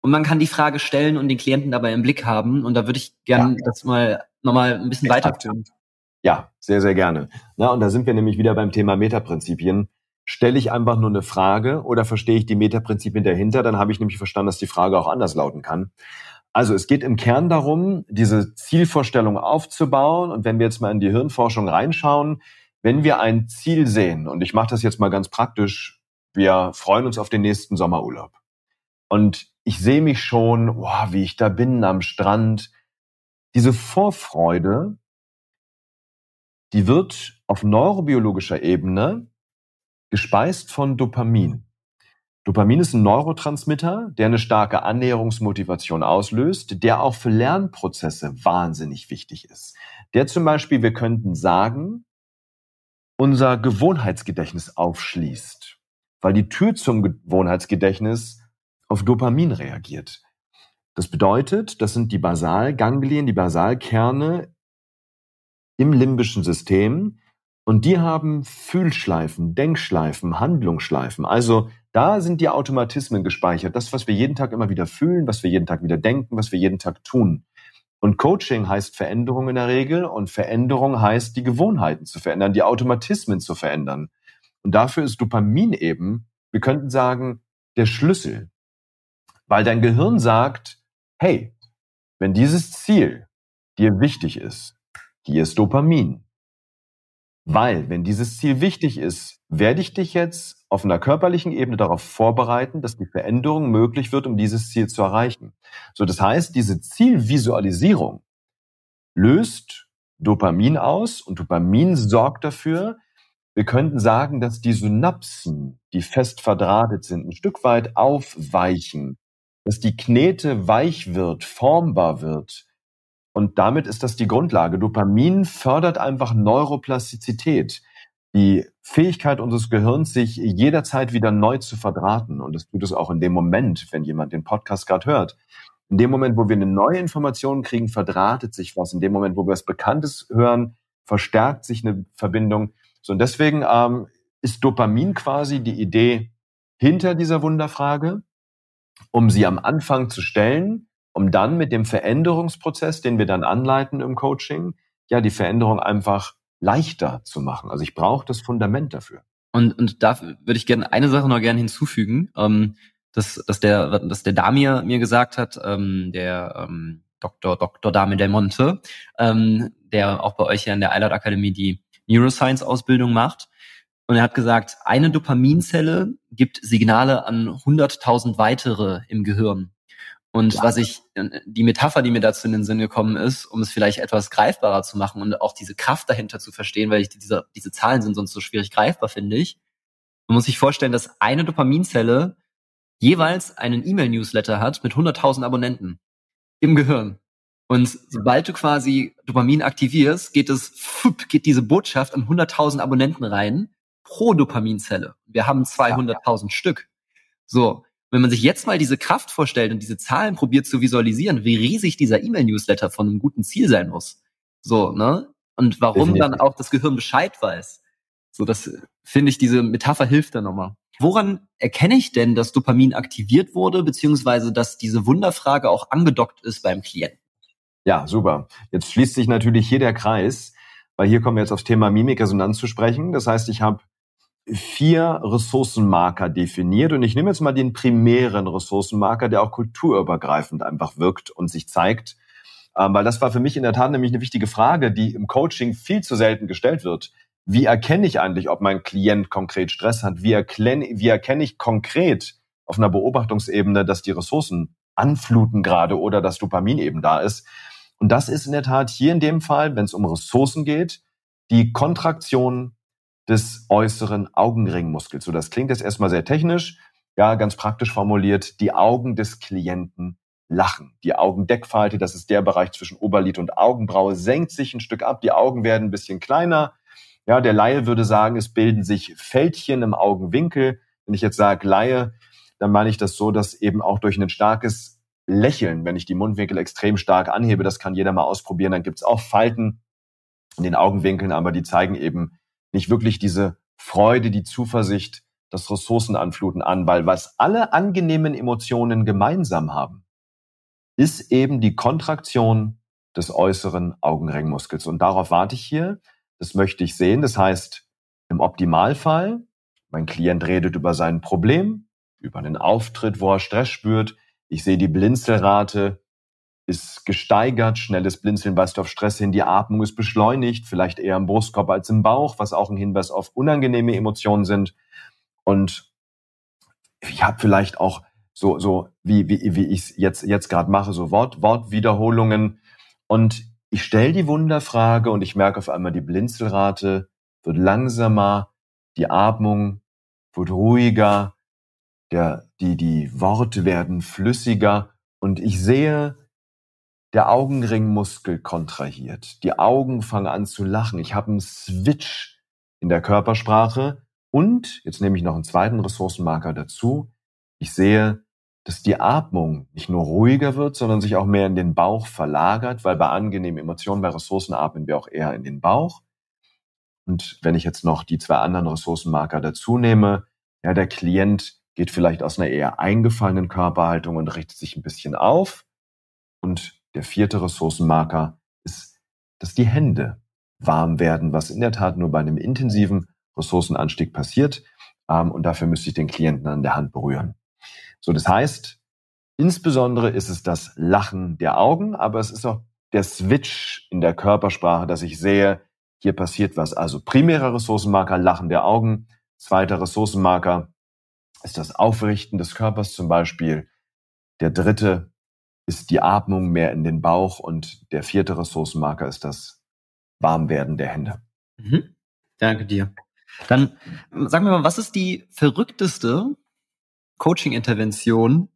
und man kann die Frage stellen und den Klienten dabei im Blick haben. Und da würde ich gerne ja. das mal nochmal ein bisschen weiterführen. Ja, sehr, sehr gerne. Na, und da sind wir nämlich wieder beim Thema Metaprinzipien. Stelle ich einfach nur eine Frage oder verstehe ich die Metaprinzipien dahinter? Dann habe ich nämlich verstanden, dass die Frage auch anders lauten kann. Also es geht im Kern darum, diese Zielvorstellung aufzubauen. Und wenn wir jetzt mal in die Hirnforschung reinschauen, wenn wir ein Ziel sehen, und ich mache das jetzt mal ganz praktisch, wir freuen uns auf den nächsten Sommerurlaub. Und ich sehe mich schon, wow, wie ich da bin am Strand. Diese Vorfreude die wird auf neurobiologischer Ebene gespeist von Dopamin. Dopamin ist ein Neurotransmitter, der eine starke Annäherungsmotivation auslöst, der auch für Lernprozesse wahnsinnig wichtig ist. Der zum Beispiel, wir könnten sagen, unser Gewohnheitsgedächtnis aufschließt, weil die Tür zum Gewohnheitsgedächtnis auf Dopamin reagiert. Das bedeutet, das sind die Basalganglien, die Basalkerne im limbischen System und die haben Fühlschleifen, Denkschleifen, Handlungsschleifen. Also da sind die Automatismen gespeichert. Das, was wir jeden Tag immer wieder fühlen, was wir jeden Tag wieder denken, was wir jeden Tag tun. Und Coaching heißt Veränderung in der Regel und Veränderung heißt, die Gewohnheiten zu verändern, die Automatismen zu verändern. Und dafür ist Dopamin eben, wir könnten sagen, der Schlüssel. Weil dein Gehirn sagt, hey, wenn dieses Ziel dir wichtig ist, hier ist Dopamin. Weil, wenn dieses Ziel wichtig ist, werde ich dich jetzt auf einer körperlichen Ebene darauf vorbereiten, dass die Veränderung möglich wird, um dieses Ziel zu erreichen. So, das heißt, diese Zielvisualisierung löst Dopamin aus und Dopamin sorgt dafür, wir könnten sagen, dass die Synapsen, die fest verdrahtet sind, ein Stück weit aufweichen, dass die Knete weich wird, formbar wird. Und damit ist das die Grundlage. Dopamin fördert einfach Neuroplastizität, die Fähigkeit unseres Gehirns, sich jederzeit wieder neu zu verdrahten. Und das tut es auch in dem Moment, wenn jemand den Podcast gerade hört. In dem Moment, wo wir eine neue Information kriegen, verdrahtet sich was. In dem Moment, wo wir was Bekanntes hören, verstärkt sich eine Verbindung. So, und deswegen ähm, ist Dopamin quasi die Idee hinter dieser Wunderfrage, um sie am Anfang zu stellen, um dann mit dem Veränderungsprozess, den wir dann anleiten im Coaching, ja, die Veränderung einfach leichter zu machen. Also ich brauche das Fundament dafür. Und, und da würde ich gerne eine Sache noch gerne hinzufügen, ähm, dass, dass der, dass der Damir mir gesagt hat, ähm, der ähm, Dr. Dr. Damir Del Monte, ähm, der auch bei euch hier in der Eilert Akademie die Neuroscience-Ausbildung macht. Und er hat gesagt, eine Dopaminzelle gibt Signale an 100.000 weitere im Gehirn. Und ja. was ich, die Metapher, die mir dazu in den Sinn gekommen ist, um es vielleicht etwas greifbarer zu machen und auch diese Kraft dahinter zu verstehen, weil ich diese, diese Zahlen sind sonst so schwierig greifbar, finde ich. Man muss sich vorstellen, dass eine Dopaminzelle jeweils einen E-Mail-Newsletter hat mit 100.000 Abonnenten im Gehirn. Und sobald du quasi Dopamin aktivierst, geht es, geht diese Botschaft an 100.000 Abonnenten rein pro Dopaminzelle. Wir haben 200.000 ja. Stück. So. Wenn man sich jetzt mal diese Kraft vorstellt und diese Zahlen probiert zu visualisieren, wie riesig dieser E-Mail-Newsletter von einem guten Ziel sein muss. So, ne? Und warum Definitiv. dann auch das Gehirn Bescheid weiß. So, das finde ich, diese Metapher hilft da nochmal. Woran erkenne ich denn, dass Dopamin aktiviert wurde, beziehungsweise dass diese Wunderfrage auch angedockt ist beim Klienten? Ja, super. Jetzt schließt sich natürlich hier der Kreis, weil hier kommen wir jetzt aufs Thema Mimikresonanz zu sprechen. Das heißt, ich habe vier Ressourcenmarker definiert und ich nehme jetzt mal den primären Ressourcenmarker, der auch kulturübergreifend einfach wirkt und sich zeigt, ähm, weil das war für mich in der Tat nämlich eine wichtige Frage, die im Coaching viel zu selten gestellt wird. Wie erkenne ich eigentlich, ob mein Klient konkret Stress hat? Wie erkenne, wie erkenne ich konkret auf einer Beobachtungsebene, dass die Ressourcen anfluten gerade oder dass Dopamin eben da ist? Und das ist in der Tat hier in dem Fall, wenn es um Ressourcen geht, die Kontraktion des äußeren Augenringmuskels. So, das klingt jetzt erstmal sehr technisch, ja, ganz praktisch formuliert, die Augen des Klienten lachen. Die Augendeckfalte, das ist der Bereich zwischen Oberlid und Augenbraue, senkt sich ein Stück ab, die Augen werden ein bisschen kleiner. Ja, der Laie würde sagen, es bilden sich Fältchen im Augenwinkel. Wenn ich jetzt sage Laie, dann meine ich das so, dass eben auch durch ein starkes Lächeln, wenn ich die Mundwinkel extrem stark anhebe, das kann jeder mal ausprobieren, dann gibt es auch Falten in den Augenwinkeln, aber die zeigen eben nicht wirklich diese Freude, die Zuversicht, das Ressourcenanfluten an, weil was alle angenehmen Emotionen gemeinsam haben, ist eben die Kontraktion des äußeren Augenringmuskels. Und darauf warte ich hier. Das möchte ich sehen. Das heißt, im Optimalfall, mein Klient redet über sein Problem, über einen Auftritt, wo er Stress spürt. Ich sehe die Blinzelrate ist gesteigert, schnelles Blinzeln weist auf Stress hin, die Atmung ist beschleunigt, vielleicht eher im Brustkorb als im Bauch, was auch ein Hinweis auf unangenehme Emotionen sind. Und ich habe vielleicht auch so, so wie, wie, wie ich es jetzt, jetzt gerade mache, so Wort, Wortwiederholungen. Und ich stelle die Wunderfrage und ich merke auf einmal, die Blinzelrate wird langsamer, die Atmung wird ruhiger, der, die, die Worte werden flüssiger und ich sehe, der Augenringmuskel kontrahiert. Die Augen fangen an zu lachen. Ich habe einen Switch in der Körpersprache und jetzt nehme ich noch einen zweiten Ressourcenmarker dazu. Ich sehe, dass die Atmung nicht nur ruhiger wird, sondern sich auch mehr in den Bauch verlagert, weil bei angenehmen Emotionen, bei Ressourcen atmen wir auch eher in den Bauch. Und wenn ich jetzt noch die zwei anderen Ressourcenmarker dazu nehme, ja, der Klient geht vielleicht aus einer eher eingefallenen Körperhaltung und richtet sich ein bisschen auf. Und der vierte Ressourcenmarker ist, dass die Hände warm werden, was in der Tat nur bei einem intensiven Ressourcenanstieg passiert. Ähm, und dafür müsste ich den Klienten an der Hand berühren. So, das heißt, insbesondere ist es das Lachen der Augen, aber es ist auch der Switch in der Körpersprache, dass ich sehe, hier passiert was. Also primärer Ressourcenmarker, Lachen der Augen. Zweiter Ressourcenmarker, ist das Aufrichten des Körpers zum Beispiel. Der dritte ist die Atmung mehr in den Bauch und der vierte Ressourcenmarker ist das Warmwerden der Hände. Mhm. Danke dir. Dann sag mir mal, was ist die verrückteste Coaching-Intervention,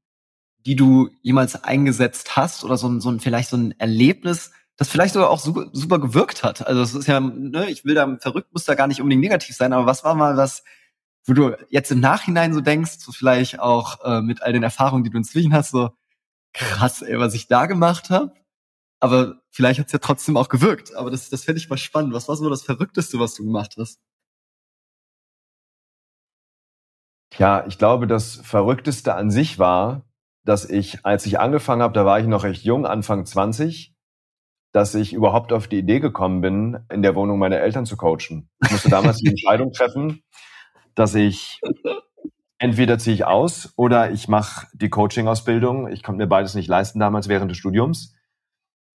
die du jemals eingesetzt hast oder so ein, so ein vielleicht so ein Erlebnis, das vielleicht sogar auch super, super gewirkt hat. Also es ist ja, ne, ich will da verrückt muss da gar nicht unbedingt negativ sein, aber was war mal was, wo du jetzt im Nachhinein so denkst, so vielleicht auch äh, mit all den Erfahrungen, die du inzwischen hast, so krass, ey, was ich da gemacht habe. Aber vielleicht hat's ja trotzdem auch gewirkt. Aber das, das fände ich mal spannend. Was war so das Verrückteste, was du gemacht hast? Ja, ich glaube, das Verrückteste an sich war, dass ich, als ich angefangen habe, da war ich noch recht jung, Anfang 20, dass ich überhaupt auf die Idee gekommen bin, in der Wohnung meiner Eltern zu coachen. Ich musste damals die *laughs* Entscheidung treffen, dass ich entweder ziehe ich aus oder ich mache die Coaching-Ausbildung. Ich konnte mir beides nicht leisten damals während des Studiums.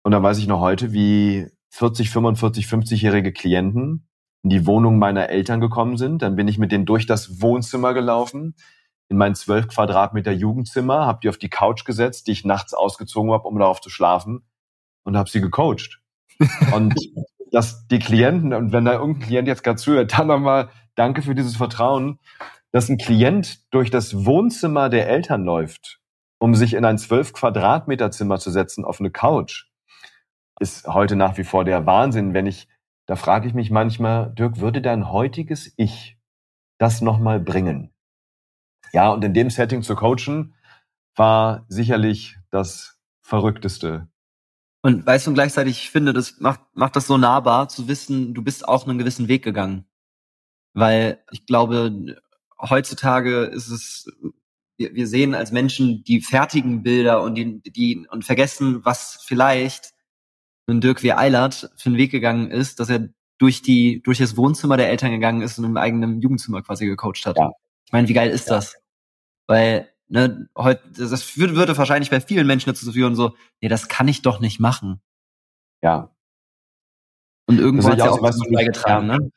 Und dann weiß ich noch heute, wie 40, 45, 50-jährige Klienten in die Wohnung meiner Eltern gekommen sind. Dann bin ich mit denen durch das Wohnzimmer gelaufen, in mein zwölf Quadratmeter Jugendzimmer, habe die auf die Couch gesetzt, die ich nachts ausgezogen habe, um darauf zu schlafen und habe sie gecoacht. Und *laughs* dass die Klienten, und wenn da irgendein Klient jetzt gerade zuhört, dann nochmal danke für dieses Vertrauen, dass ein Klient durch das Wohnzimmer der Eltern läuft, um sich in ein zwölf Quadratmeter Zimmer zu setzen auf eine Couch, ist heute nach wie vor der Wahnsinn. Wenn ich, da frage ich mich manchmal, Dirk, würde dein heutiges Ich das nochmal bringen? Ja, und in dem Setting zu coachen, war sicherlich das Verrückteste. Und weißt du, gleichzeitig, ich finde, das macht, macht das so nahbar zu wissen, du bist auch einen gewissen Weg gegangen. Weil ich glaube, heutzutage ist es, wir, wir sehen als Menschen die fertigen Bilder und die, die, und vergessen, was vielleicht ein Dirk wie Eilert für einen Weg gegangen ist, dass er durch die, durch das Wohnzimmer der Eltern gegangen ist und im eigenen Jugendzimmer quasi gecoacht hat. Ja. Ich meine, wie geil ist ja. das? Weil, ne, heute, das würde, würde wahrscheinlich bei vielen Menschen dazu führen, so, nee, das kann ich doch nicht machen. Ja. Und irgendwo hat ja auch was beigetragen, ja. ne?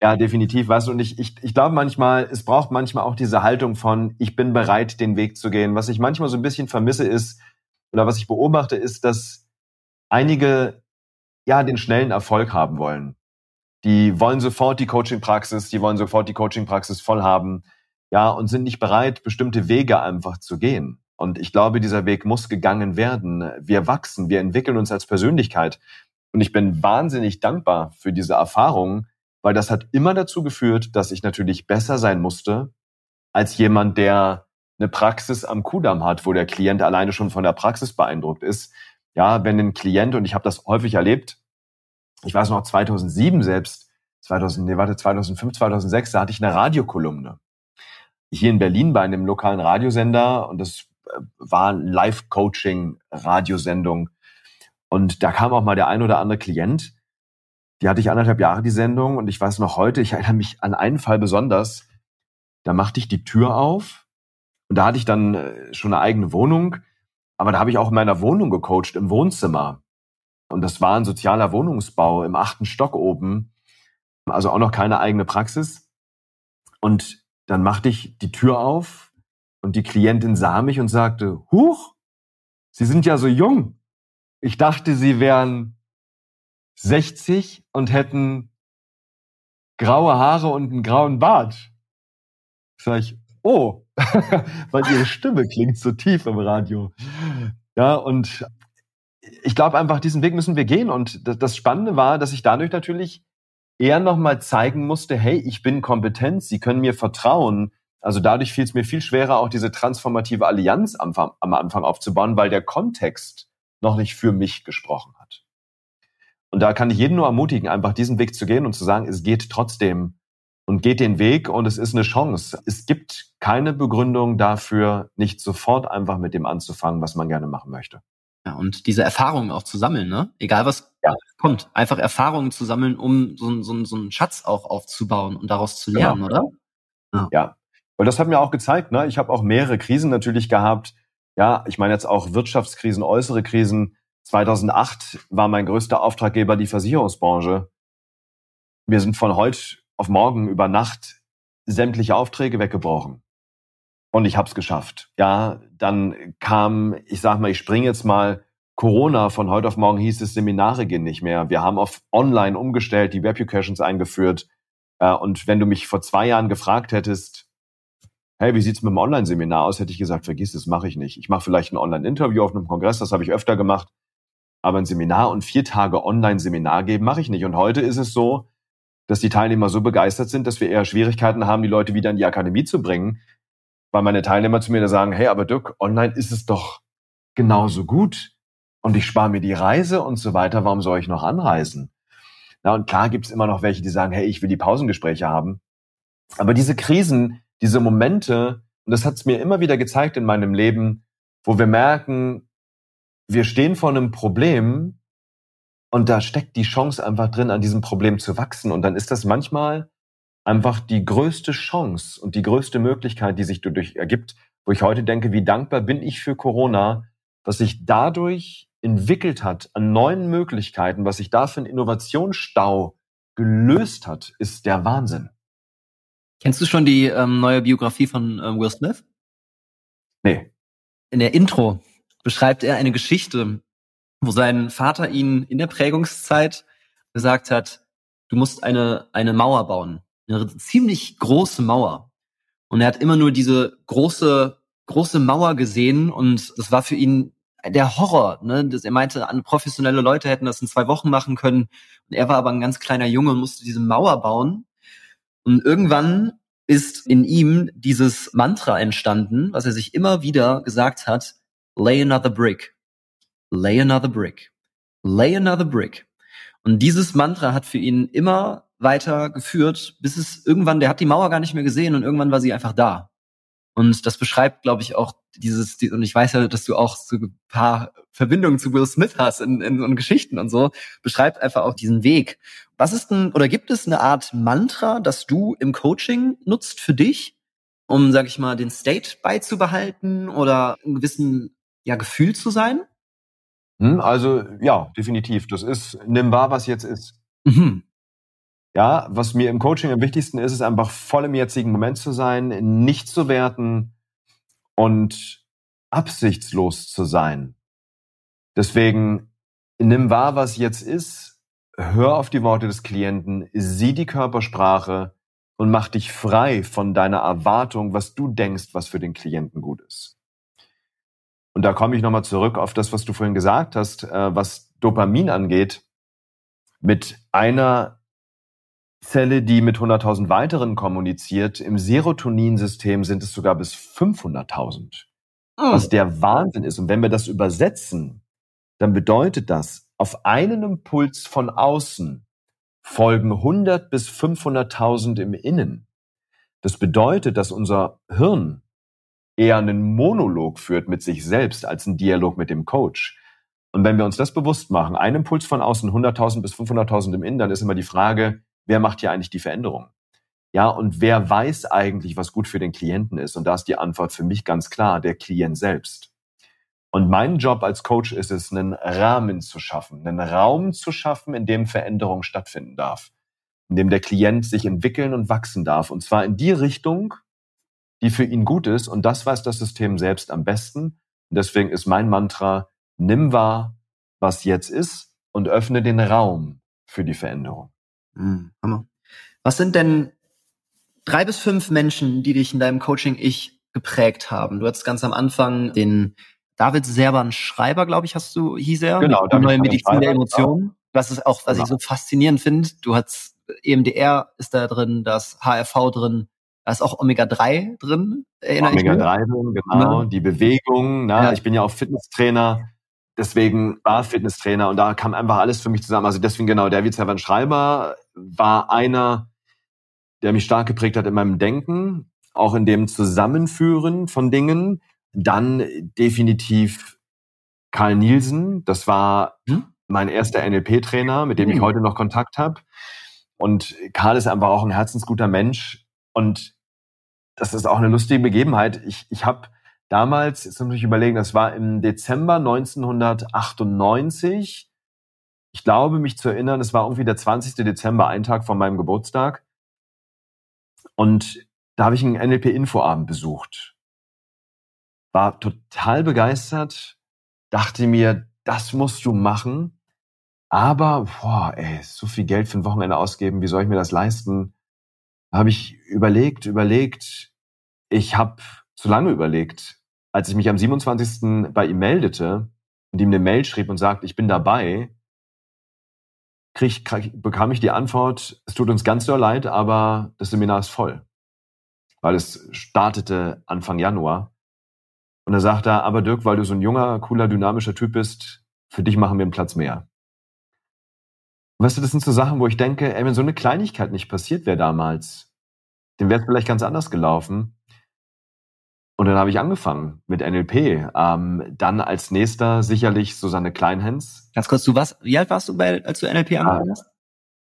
Ja, definitiv. Weißt du, und ich, ich, ich glaube manchmal, es braucht manchmal auch diese Haltung von, ich bin bereit, den Weg zu gehen. Was ich manchmal so ein bisschen vermisse ist, oder was ich beobachte, ist, dass einige ja den schnellen Erfolg haben wollen. Die wollen sofort die Coaching-Praxis, die wollen sofort die Coaching-Praxis voll haben, ja, und sind nicht bereit, bestimmte Wege einfach zu gehen. Und ich glaube, dieser Weg muss gegangen werden. Wir wachsen, wir entwickeln uns als Persönlichkeit. Und ich bin wahnsinnig dankbar für diese Erfahrung, weil das hat immer dazu geführt, dass ich natürlich besser sein musste als jemand, der eine Praxis am Kudamm hat, wo der Klient alleine schon von der Praxis beeindruckt ist. Ja, wenn ein Klient, und ich habe das häufig erlebt, ich weiß noch 2007 selbst, 2000, nee, warte, 2005, 2006, da hatte ich eine Radiokolumne. Hier in Berlin bei einem lokalen Radiosender und das äh, war Live-Coaching-Radiosendung. Und da kam auch mal der ein oder andere Klient, die hatte ich anderthalb Jahre, die Sendung, und ich weiß noch heute, ich erinnere mich an einen Fall besonders. Da machte ich die Tür auf und da hatte ich dann äh, schon eine eigene Wohnung, aber da habe ich auch in meiner Wohnung gecoacht, im Wohnzimmer. Und das war ein sozialer Wohnungsbau im achten Stock oben, also auch noch keine eigene Praxis. Und dann machte ich die Tür auf und die Klientin sah mich und sagte, Huch, Sie sind ja so jung. Ich dachte, Sie wären 60 und hätten graue Haare und einen grauen Bart. Sag ich, oh, *laughs* weil ihre Stimme klingt so tief im Radio. Ja, und ich glaube einfach, diesen Weg müssen wir gehen. Und das Spannende war, dass ich dadurch natürlich eher nochmal zeigen musste, hey, ich bin kompetent, Sie können mir vertrauen. Also dadurch fiel es mir viel schwerer, auch diese transformative Allianz am, am Anfang aufzubauen, weil der Kontext noch nicht für mich gesprochen hat. Und da kann ich jeden nur ermutigen, einfach diesen Weg zu gehen und zu sagen, es geht trotzdem und geht den Weg und es ist eine Chance. Es gibt keine Begründung dafür, nicht sofort einfach mit dem anzufangen, was man gerne machen möchte. Ja, und diese Erfahrungen auch zu sammeln, ne? Egal was ja. kommt, einfach Erfahrungen zu sammeln, um so, so, so einen Schatz auch aufzubauen und daraus zu lernen, genau. oder? Ja. ja. Weil das hat mir auch gezeigt, ne? Ich habe auch mehrere Krisen natürlich gehabt. Ja, ich meine jetzt auch Wirtschaftskrisen, äußere Krisen. 2008 war mein größter Auftraggeber die Versicherungsbranche. Wir sind von heute auf morgen über Nacht sämtliche Aufträge weggebrochen. und ich habe es geschafft. Ja, dann kam, ich sag mal, ich springe jetzt mal Corona, von heute auf morgen hieß es, Seminare gehen nicht mehr. Wir haben auf Online umgestellt, die Weblocations eingeführt. Äh, und wenn du mich vor zwei Jahren gefragt hättest, hey, wie sieht's mit dem Online-Seminar aus, hätte ich gesagt, vergiss das, mache ich nicht. Ich mache vielleicht ein Online-Interview auf einem Kongress, das habe ich öfter gemacht. Aber ein Seminar und vier Tage Online-Seminar geben, mache ich nicht. Und heute ist es so, dass die Teilnehmer so begeistert sind, dass wir eher Schwierigkeiten haben, die Leute wieder in die Akademie zu bringen, weil meine Teilnehmer zu mir da sagen, hey, aber Dirk, online ist es doch genauso gut und ich spare mir die Reise und so weiter, warum soll ich noch anreisen? Na, und klar gibt's immer noch welche, die sagen, hey, ich will die Pausengespräche haben. Aber diese Krisen, diese Momente, und das hat's mir immer wieder gezeigt in meinem Leben, wo wir merken, wir stehen vor einem Problem und da steckt die Chance einfach drin, an diesem Problem zu wachsen. Und dann ist das manchmal einfach die größte Chance und die größte Möglichkeit, die sich dadurch ergibt, wo ich heute denke, wie dankbar bin ich für Corona, dass ich dadurch entwickelt hat an neuen Möglichkeiten, was sich da für einen Innovationsstau gelöst hat, ist der Wahnsinn. Kennst du schon die ähm, neue Biografie von ähm, Will Smith? Nee. In der Intro beschreibt er eine Geschichte, wo sein Vater ihn in der Prägungszeit gesagt hat, du musst eine, eine Mauer bauen. Eine ziemlich große Mauer. Und er hat immer nur diese große, große Mauer gesehen und das war für ihn der Horror, ne? Das, er meinte, professionelle Leute hätten das in zwei Wochen machen können. Und er war aber ein ganz kleiner Junge und musste diese Mauer bauen. Und irgendwann ist in ihm dieses Mantra entstanden, was er sich immer wieder gesagt hat, lay another brick, lay another brick, lay another brick. Und dieses Mantra hat für ihn immer weiter geführt, bis es irgendwann, der hat die Mauer gar nicht mehr gesehen und irgendwann war sie einfach da. Und das beschreibt, glaube ich, auch dieses, und ich weiß ja, dass du auch so ein paar Verbindungen zu Will Smith hast in, in, in Geschichten und so, beschreibt einfach auch diesen Weg. Was ist denn, oder gibt es eine Art Mantra, das du im Coaching nutzt für dich, um, sag ich mal, den State beizubehalten oder ein gewissen ja, Gefühl zu sein? Hm, also ja, definitiv. Das ist, nimm wahr, was jetzt ist. Mhm. Ja, was mir im Coaching am wichtigsten ist, ist einfach voll im jetzigen Moment zu sein, nicht zu werten und absichtslos zu sein. Deswegen nimm wahr, was jetzt ist, hör auf die Worte des Klienten, sieh die Körpersprache und mach dich frei von deiner Erwartung, was du denkst, was für den Klienten gut ist. Und da komme ich nochmal zurück auf das, was du vorhin gesagt hast, äh, was Dopamin angeht. Mit einer Zelle, die mit 100.000 weiteren kommuniziert. Im Serotoninsystem sind es sogar bis 500.000. Oh. Was der Wahnsinn ist. Und wenn wir das übersetzen, dann bedeutet das, auf einen Impuls von außen folgen 100 bis 500.000 im Innen. Das bedeutet, dass unser Hirn eher einen Monolog führt mit sich selbst als einen Dialog mit dem Coach. Und wenn wir uns das bewusst machen, ein Impuls von außen, 100.000 bis 500.000 im Innen, dann ist immer die Frage, wer macht hier eigentlich die Veränderung? Ja, und wer weiß eigentlich, was gut für den Klienten ist? Und da ist die Antwort für mich ganz klar, der Klient selbst. Und mein Job als Coach ist es, einen Rahmen zu schaffen, einen Raum zu schaffen, in dem Veränderung stattfinden darf, in dem der Klient sich entwickeln und wachsen darf. Und zwar in die Richtung, die für ihn gut ist. Und das weiß das System selbst am besten. Und deswegen ist mein Mantra, nimm wahr, was jetzt ist und öffne den Raum für die Veränderung. Mhm, Hammer. Was sind denn drei bis fünf Menschen, die dich in deinem Coaching-Ich geprägt haben? Du hattest ganz am Anfang den David Serban Schreiber, glaube ich, hast du, hieß er. Genau, die neue Medizin der Emotionen. Genau. Was ist auch, was genau. ich so faszinierend finde. Du hast EMDR ist da drin, das HRV drin, da ist auch Omega-3 drin. Omega-3 drin, genau. Ja. Die Bewegung. Ne? Ja. Ich bin ja auch Fitnesstrainer deswegen war Fitnesstrainer und da kam einfach alles für mich zusammen. Also deswegen genau, David Servan Schreiber war einer, der mich stark geprägt hat in meinem Denken, auch in dem Zusammenführen von Dingen. Dann definitiv Karl Nielsen, das war hm? mein erster NLP-Trainer, mit dem ich hm. heute noch Kontakt habe. Und Karl ist einfach auch ein herzensguter Mensch und das ist auch eine lustige Begebenheit. Ich, ich habe damals, jetzt muss ich überlegen, das war im Dezember 1998. Ich glaube, mich zu erinnern, es war irgendwie der 20. Dezember, ein Tag vor meinem Geburtstag. Und da habe ich einen NLP-Infoabend besucht. war total begeistert, dachte mir, das musst du machen. Aber, boah, ey, so viel Geld für ein Wochenende ausgeben, wie soll ich mir das leisten? Habe ich überlegt, überlegt. Ich habe zu lange überlegt. Als ich mich am 27. bei ihm meldete und ihm eine Mail schrieb und sagte, ich bin dabei, krieg, krieg, bekam ich die Antwort, es tut uns ganz doll leid, aber das Seminar ist voll. Weil es startete Anfang Januar. Und er sagt er, aber Dirk, weil du so ein junger, cooler, dynamischer Typ bist, für dich machen wir einen Platz mehr. Weißt du, das sind so Sachen, wo ich denke, ey, wenn so eine Kleinigkeit nicht passiert wäre damals, dann wäre es vielleicht ganz anders gelaufen. Und dann habe ich angefangen mit NLP. Ähm, dann als nächster sicherlich Susanne Kleinhens. Ganz kurz, du was? Wie alt warst du, bei, als du NLP angefangen hast?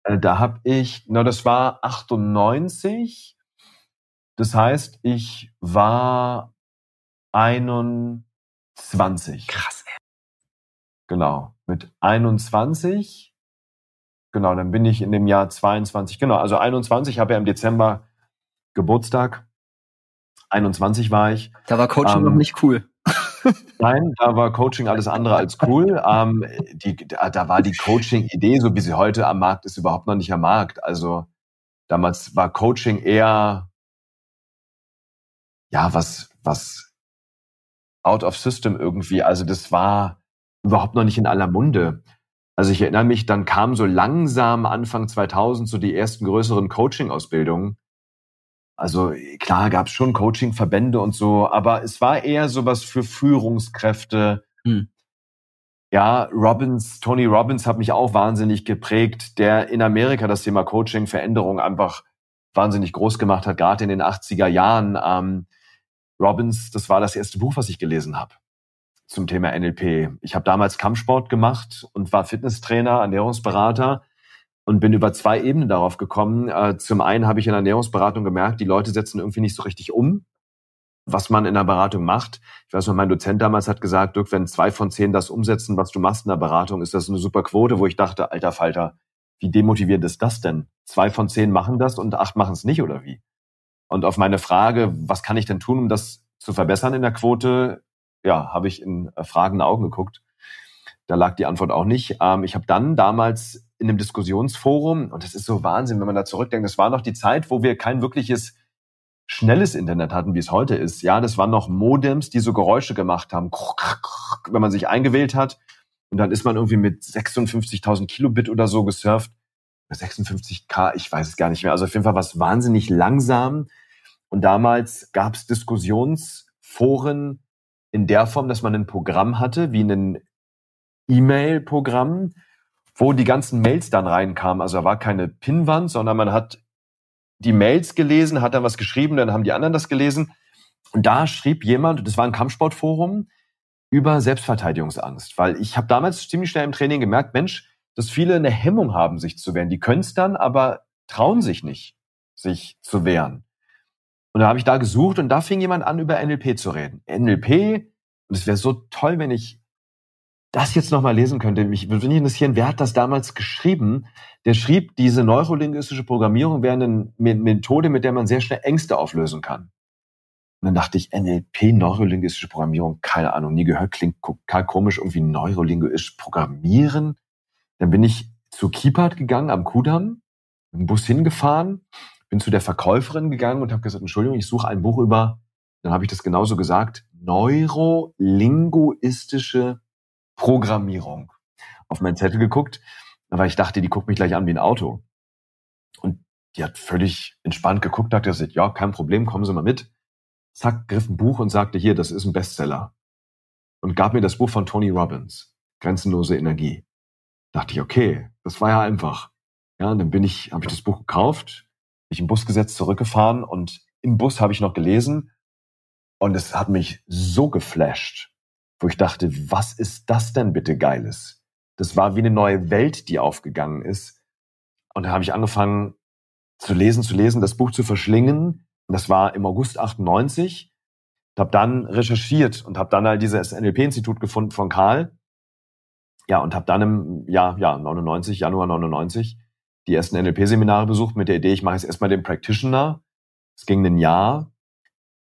Äh, da habe ich, na, das war 98. Das heißt, ich war 21. Krass, ey. Genau. Mit 21. Genau, dann bin ich in dem Jahr 22. Genau, also 21 habe ja im Dezember Geburtstag. 21 war ich. Da war Coaching ähm, noch nicht cool. *laughs* Nein, da war Coaching alles andere als cool. Ähm, die, da, da war die Coaching-Idee, so wie sie heute am Markt ist, überhaupt noch nicht am Markt. Also damals war Coaching eher ja was was out of system irgendwie. Also das war überhaupt noch nicht in aller Munde. Also ich erinnere mich, dann kam so langsam Anfang 2000 so die ersten größeren Coaching-Ausbildungen. Also klar gab es schon Coaching-Verbände und so, aber es war eher sowas für Führungskräfte. Hm. Ja, Robbins, Tony Robbins hat mich auch wahnsinnig geprägt, der in Amerika das Thema Coaching, Veränderung einfach wahnsinnig groß gemacht hat, gerade in den 80er Jahren. Ähm, Robbins, das war das erste Buch, was ich gelesen habe zum Thema NLP. Ich habe damals Kampfsport gemacht und war Fitnesstrainer, Ernährungsberater und bin über zwei Ebenen darauf gekommen. Äh, zum einen habe ich in der Ernährungsberatung gemerkt, die Leute setzen irgendwie nicht so richtig um, was man in der Beratung macht. Ich weiß noch, mein Dozent damals hat gesagt, Dirk, wenn zwei von zehn das umsetzen, was du machst in der Beratung, ist das eine super Quote, wo ich dachte, alter Falter, wie demotivierend ist das denn? Zwei von zehn machen das und acht machen es nicht oder wie? Und auf meine Frage, was kann ich denn tun, um das zu verbessern in der Quote, ja, habe ich in äh, fragende Augen geguckt. Da lag die Antwort auch nicht. Ähm, ich habe dann damals in einem Diskussionsforum, und das ist so Wahnsinn, wenn man da zurückdenkt, das war noch die Zeit, wo wir kein wirkliches schnelles Internet hatten, wie es heute ist. Ja, das waren noch Modems, die so Geräusche gemacht haben, wenn man sich eingewählt hat. Und dann ist man irgendwie mit 56.000 Kilobit oder so gesurft. 56k, ich weiß es gar nicht mehr. Also auf jeden Fall was wahnsinnig langsam. Und damals gab es Diskussionsforen in der Form, dass man ein Programm hatte, wie ein E-Mail-Programm, wo die ganzen Mails dann reinkamen. Also da war keine Pinnwand, sondern man hat die Mails gelesen, hat dann was geschrieben, dann haben die anderen das gelesen. Und da schrieb jemand, das war ein Kampfsportforum, über Selbstverteidigungsangst. Weil ich habe damals ziemlich schnell im Training gemerkt, Mensch, dass viele eine Hemmung haben, sich zu wehren. Die können es dann, aber trauen sich nicht, sich zu wehren. Und da habe ich da gesucht und da fing jemand an, über NLP zu reden. NLP, und es wäre so toll, wenn ich das jetzt nochmal lesen könnte. Mich würde interessieren, wer hat das damals geschrieben? Der schrieb, diese neurolinguistische Programmierung wäre eine Methode, mit der man sehr schnell Ängste auflösen kann. Und dann dachte ich, NLP, neurolinguistische Programmierung, keine Ahnung, nie gehört, klingt total komisch, irgendwie neurolinguistisch programmieren. Dann bin ich zu Kiepert gegangen am Kudamm, mit dem Bus hingefahren, bin zu der Verkäuferin gegangen und habe gesagt, Entschuldigung, ich suche ein Buch über, dann habe ich das genauso gesagt, neurolinguistische Programmierung auf meinen Zettel geguckt, weil ich dachte, die guckt mich gleich an wie ein Auto. Und die hat völlig entspannt geguckt, hat gesagt, ja, kein Problem, kommen Sie mal mit. Zack, griff ein Buch und sagte, hier, das ist ein Bestseller. Und gab mir das Buch von Tony Robbins, Grenzenlose Energie. Dachte ich, okay, das war ja einfach. Ja, und dann bin ich, habe ich das Buch gekauft, mich im Bus gesetzt, zurückgefahren und im Bus habe ich noch gelesen und es hat mich so geflasht, wo ich dachte, was ist das denn bitte Geiles? Das war wie eine neue Welt, die aufgegangen ist. Und da habe ich angefangen zu lesen, zu lesen, das Buch zu verschlingen. Das war im August 98. Ich habe dann recherchiert und habe dann halt dieses NLP-Institut gefunden von Karl. Ja, und habe dann im Jahr ja, 99, Januar 99, die ersten NLP-Seminare besucht mit der Idee, ich mache jetzt erstmal den Practitioner. Es ging ein Jahr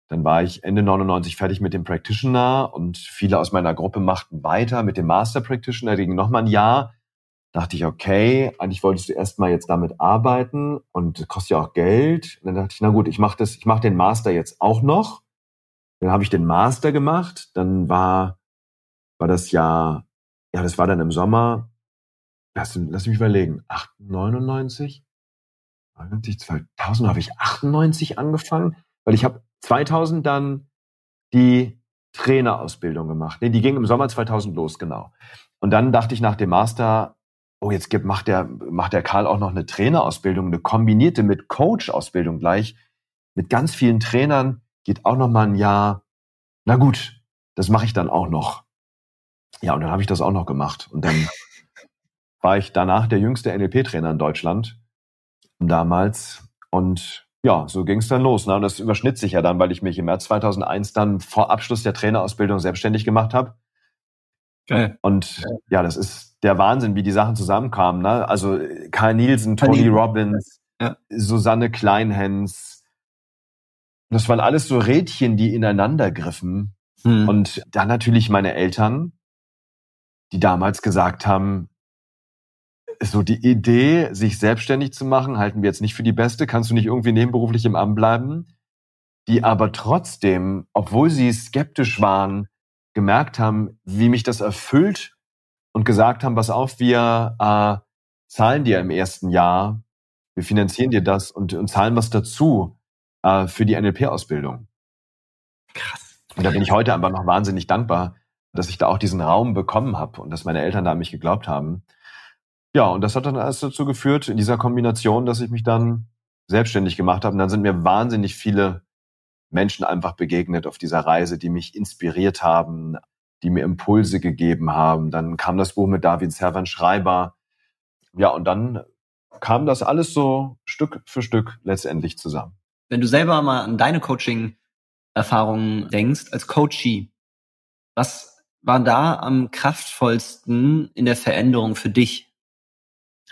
Dann war ich Ende 99 fertig mit dem Practitioner und viele aus meiner Gruppe machten weiter mit dem Master Practitioner. Der ging nochmal ein Jahr. Dachte ich, okay, eigentlich wolltest du erstmal jetzt damit arbeiten und kostet ja auch Geld. Und dann dachte ich, na gut, ich mache das, ich mache den Master jetzt auch noch. Dann habe ich den Master gemacht. Dann war, war das Jahr, ja, das war dann im Sommer. Lass, lass mich überlegen. 99? 99, 2000 habe ich 98 angefangen, weil ich habe 2000 dann die Trainerausbildung gemacht. Nee, die ging im Sommer 2000 los, genau. Und dann dachte ich nach dem Master, oh, jetzt gibt, macht der, macht der Karl auch noch eine Trainerausbildung, eine kombinierte mit Coach-Ausbildung gleich, mit ganz vielen Trainern, geht auch noch mal ein Jahr. Na gut, das mache ich dann auch noch. Ja, und dann habe ich das auch noch gemacht. Und dann war ich danach der jüngste NLP-Trainer in Deutschland damals. Und ja, so ging es dann los. Ne? Und das überschnitt sich ja dann, weil ich mich im März 2001 dann vor Abschluss der Trainerausbildung selbstständig gemacht habe. Geil. Und ja, das ist der Wahnsinn, wie die Sachen zusammenkamen. Ne? Also Karl Nielsen, Tony. Robbins, ja. Susanne Kleinhens. Das waren alles so Rädchen, die ineinander griffen. Hm. Und dann natürlich meine Eltern, die damals gesagt haben, so die Idee, sich selbstständig zu machen, halten wir jetzt nicht für die beste. Kannst du nicht irgendwie nebenberuflich im Amt bleiben? Die aber trotzdem, obwohl sie skeptisch waren, gemerkt haben, wie mich das erfüllt und gesagt haben, pass auf, wir äh, zahlen dir im ersten Jahr, wir finanzieren dir das und, und zahlen was dazu äh, für die NLP-Ausbildung. Krass. Und da bin ich heute einfach noch wahnsinnig dankbar, dass ich da auch diesen Raum bekommen habe und dass meine Eltern da an mich geglaubt haben. Ja, und das hat dann alles dazu geführt, in dieser Kombination, dass ich mich dann selbstständig gemacht habe. Und dann sind mir wahnsinnig viele Menschen einfach begegnet auf dieser Reise, die mich inspiriert haben, die mir Impulse gegeben haben. Dann kam das Buch mit David Servan Schreiber. Ja, und dann kam das alles so Stück für Stück letztendlich zusammen. Wenn du selber mal an deine Coaching-Erfahrungen denkst, als Coachee, was war da am kraftvollsten in der Veränderung für dich?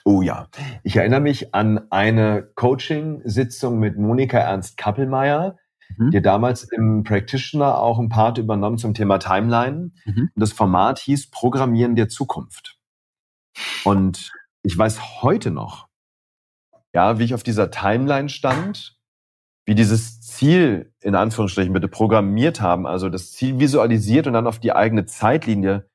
Oh ja, ich erinnere mich an eine Coaching-Sitzung mit Monika Ernst Kappelmeier, mhm. die damals im Practitioner auch ein Part übernommen zum Thema Timeline. Mhm. Und das Format hieß Programmieren der Zukunft. Und ich weiß heute noch, ja, wie ich auf dieser Timeline stand, wie dieses Ziel in Anführungsstrichen bitte programmiert haben, also das Ziel visualisiert und dann auf die eigene Zeitlinie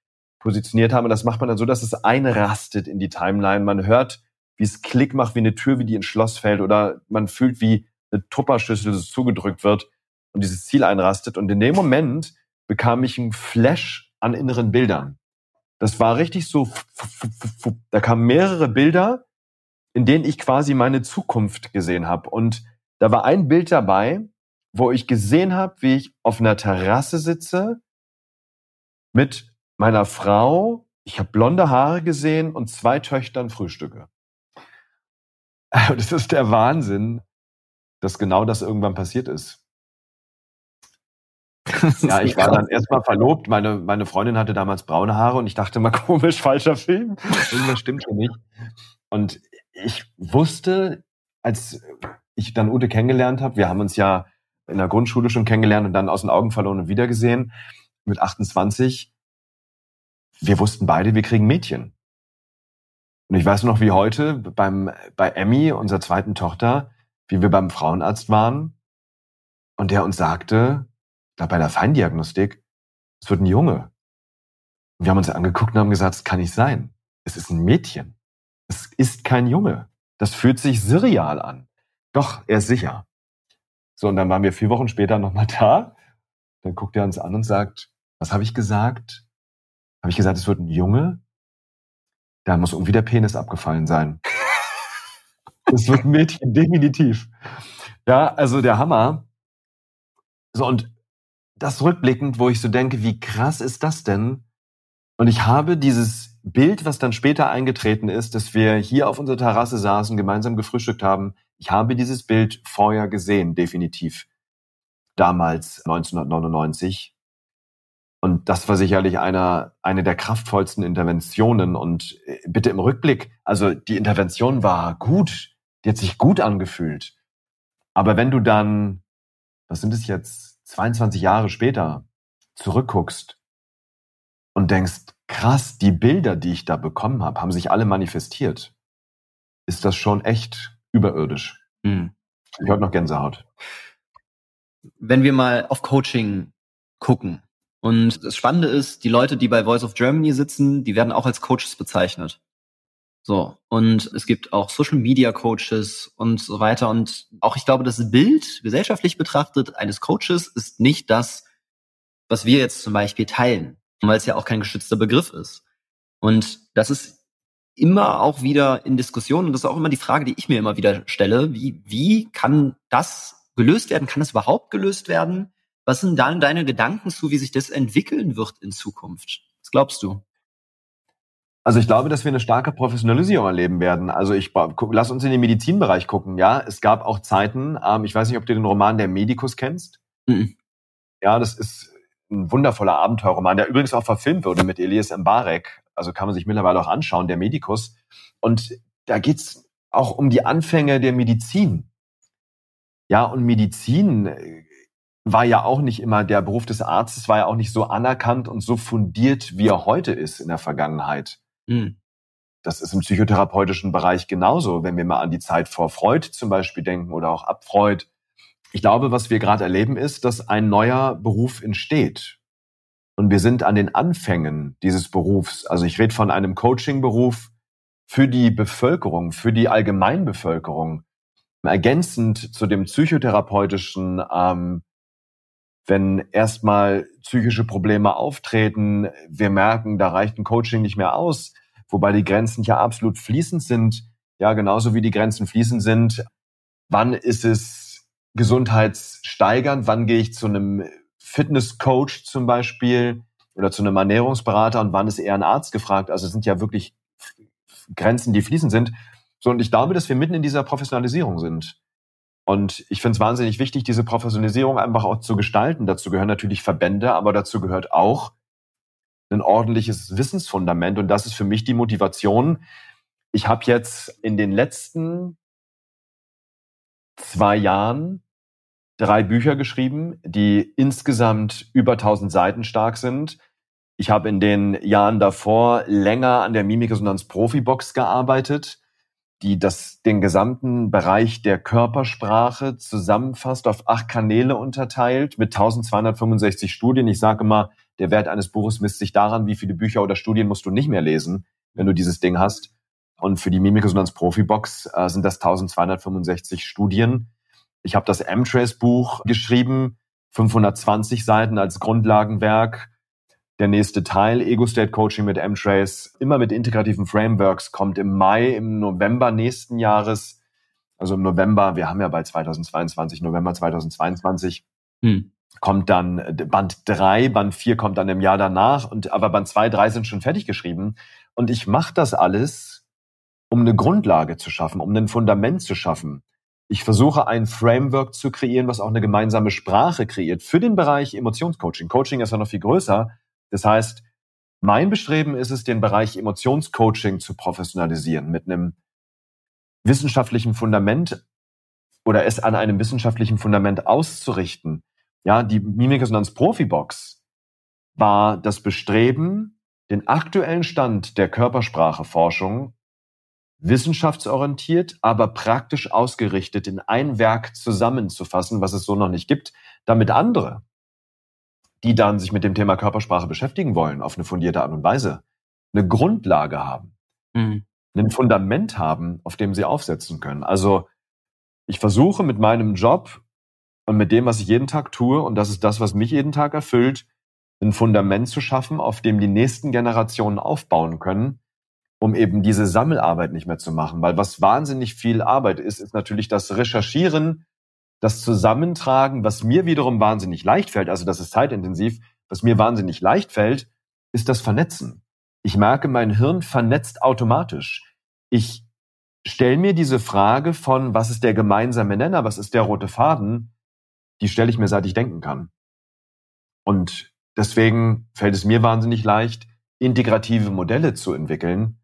positioniert haben. Und das macht man dann so, dass es einrastet in die Timeline. Man hört, wie es Klick macht, wie eine Tür, wie die ins Schloss fällt oder man fühlt, wie eine Tupperschüssel zugedrückt wird und dieses Ziel einrastet. Und in dem Moment bekam ich einen Flash an inneren Bildern. Das war richtig so, da kamen mehrere Bilder, in denen ich quasi meine Zukunft gesehen habe. Und da war ein Bild dabei, wo ich gesehen habe, wie ich auf einer Terrasse sitze mit meiner Frau, ich habe blonde Haare gesehen und zwei Töchtern frühstücke. *laughs* Das ist der Wahnsinn, dass genau das irgendwann passiert ist. ja, ich war dann erstmal verlobt. Meine, meine Freundin hatte damals braune Haare und ich dachte mal, *laughs* komisch, falscher Film. Irgendwas stimmt hier nicht. Und ich wusste, als ich dann Ute kennengelernt habe, wir haben uns ja in der Grundschule schon kennengelernt und dann aus den Augen verloren und wiedergesehen, mit 28, wir wussten beide, wir kriegen Mädchen. Und ich weiß noch wie heute beim, bei Emmy, unserer zweiten Tochter, wie wir beim Frauenarzt waren und der uns sagte, glaube bei der Feindiagnostik, es wird ein Junge. Und wir haben uns angeguckt und haben gesagt, es kann nicht sein. Es ist ein Mädchen. Es ist kein Junge. Das fühlt sich surreal an. Doch, er ist sicher. So, und dann waren wir vier Wochen später nochmal da. Dann guckt er uns an und sagt, was habe ich gesagt? Habe ich gesagt, es wird ein Junge? Da muss irgendwie der Penis abgefallen sein. Es wird ein Mädchen, definitiv. Ja, also der Hammer. So, und das rückblickend, wo ich so denke, wie krass ist das denn? Und ich habe dieses Bild, was dann später eingetreten ist, dass wir hier auf unserer Terrasse saßen, gemeinsam gefrühstückt haben. Ich habe dieses Bild vorher gesehen, definitiv. Damals, 1999. Und das war sicherlich einer, eine der kraftvollsten Interventionen. Und äh, bitte im Rückblick, also die Intervention war gut, die hat sich gut angefühlt. Aber wenn du dann, was sind es jetzt, 22 Jahre später zurückguckst und denkst, krass, die Bilder, die ich da bekommen habe, haben sich alle manifestiert, ist das schon echt überirdisch. Mhm. Ich habe noch Gänsehaut. Wenn wir mal auf Coaching gucken, und das Spannende ist, die Leute, die bei Voice of Germany sitzen, die werden auch als Coaches bezeichnet. So. Und es gibt auch Social Media Coaches und so weiter. Und auch ich glaube, das Bild gesellschaftlich betrachtet eines Coaches ist nicht das, was wir jetzt zum Beispiel teilen, weil es ja auch kein geschützter Begriff ist. Und das ist immer auch wieder in Diskussionen und das ist auch immer die Frage, die ich mir immer wieder stelle. Wie, wie kann das gelöst werden? Kann es überhaupt gelöst werden? Was sind dann deine Gedanken zu, wie sich das entwickeln wird in Zukunft? Was glaubst du? Also ich glaube, dass wir eine starke Professionalisierung erleben werden. Also ich lass uns in den Medizinbereich gucken. Ja, es gab auch Zeiten. Ähm, ich weiß nicht, ob du den Roman Der Medikus kennst. Mhm. Ja, das ist ein wundervoller Abenteuerroman, der übrigens auch verfilmt wurde mit Elias Mbarek. Also kann man sich mittlerweile auch anschauen, Der Medikus. Und da geht's auch um die Anfänge der Medizin. Ja, und Medizin äh, war ja auch nicht immer der Beruf des Arztes, war ja auch nicht so anerkannt und so fundiert, wie er heute ist in der Vergangenheit. Mhm. Das ist im psychotherapeutischen Bereich genauso, wenn wir mal an die Zeit vor Freud zum Beispiel denken oder auch ab Freud. Ich glaube, was wir gerade erleben, ist, dass ein neuer Beruf entsteht. Und wir sind an den Anfängen dieses Berufs. Also ich rede von einem Coaching-Beruf für die Bevölkerung, für die Allgemeinbevölkerung, ergänzend zu dem psychotherapeutischen ähm, wenn erstmal psychische Probleme auftreten, wir merken, da reicht ein Coaching nicht mehr aus, wobei die Grenzen ja absolut fließend sind, ja, genauso wie die Grenzen fließend sind. Wann ist es gesundheitssteigernd? Wann gehe ich zu einem Fitnesscoach zum Beispiel oder zu einem Ernährungsberater und wann ist eher ein Arzt gefragt? Also es sind ja wirklich Grenzen, die fließend sind. So, und ich glaube, dass wir mitten in dieser Professionalisierung sind. Und ich finde es wahnsinnig wichtig, diese Professionalisierung einfach auch zu gestalten. Dazu gehören natürlich Verbände, aber dazu gehört auch ein ordentliches Wissensfundament. Und das ist für mich die Motivation. Ich habe jetzt in den letzten zwei Jahren drei Bücher geschrieben, die insgesamt über 1000 Seiten stark sind. Ich habe in den Jahren davor länger an der Mimikresonanz Profibox gearbeitet die das, den gesamten Bereich der Körpersprache zusammenfasst, auf acht Kanäle unterteilt mit 1265 Studien. Ich sage immer, der Wert eines Buches misst sich daran, wie viele Bücher oder Studien musst du nicht mehr lesen, wenn du dieses Ding hast. Und für die Mimikresonanz Profibox äh, sind das 1265 Studien. Ich habe das M-Trace Buch geschrieben, 520 Seiten als Grundlagenwerk der nächste Teil, Ego State Coaching mit M-Trace, immer mit integrativen Frameworks, kommt im Mai, im November nächsten Jahres. Also im November, wir haben ja bald 2022, November 2022, hm. kommt dann Band 3, Band 4 kommt dann im Jahr danach, und aber Band 2, 3 sind schon fertig geschrieben. Und ich mache das alles, um eine Grundlage zu schaffen, um ein Fundament zu schaffen. Ich versuche ein Framework zu kreieren, was auch eine gemeinsame Sprache kreiert für den Bereich Emotionscoaching. Coaching ist ja noch viel größer, das heißt, mein Bestreben ist es, den Bereich Emotionscoaching zu professionalisieren mit einem wissenschaftlichen Fundament oder es an einem wissenschaftlichen Fundament auszurichten. Ja, die Mimikresonanz Profibox war das Bestreben, den aktuellen Stand der Körperspracheforschung wissenschaftsorientiert, aber praktisch ausgerichtet in ein Werk zusammenzufassen, was es so noch nicht gibt, damit andere die dann sich mit dem Thema Körpersprache beschäftigen wollen, auf eine fundierte Art und Weise, eine Grundlage haben, mhm. ein Fundament haben, auf dem sie aufsetzen können. Also ich versuche mit meinem Job und mit dem, was ich jeden Tag tue, und das ist das, was mich jeden Tag erfüllt, ein Fundament zu schaffen, auf dem die nächsten Generationen aufbauen können, um eben diese Sammelarbeit nicht mehr zu machen. Weil was wahnsinnig viel Arbeit ist, ist natürlich das Recherchieren das Zusammentragen, was mir wiederum wahnsinnig leicht fällt, also das ist zeitintensiv, was mir wahnsinnig leicht fällt, ist das Vernetzen. Ich merke, mein Hirn vernetzt automatisch. Ich stelle mir diese Frage von, was ist der gemeinsame Nenner, was ist der rote Faden, die stelle ich mir, seit ich denken kann. Und deswegen fällt es mir wahnsinnig leicht, integrative Modelle zu entwickeln.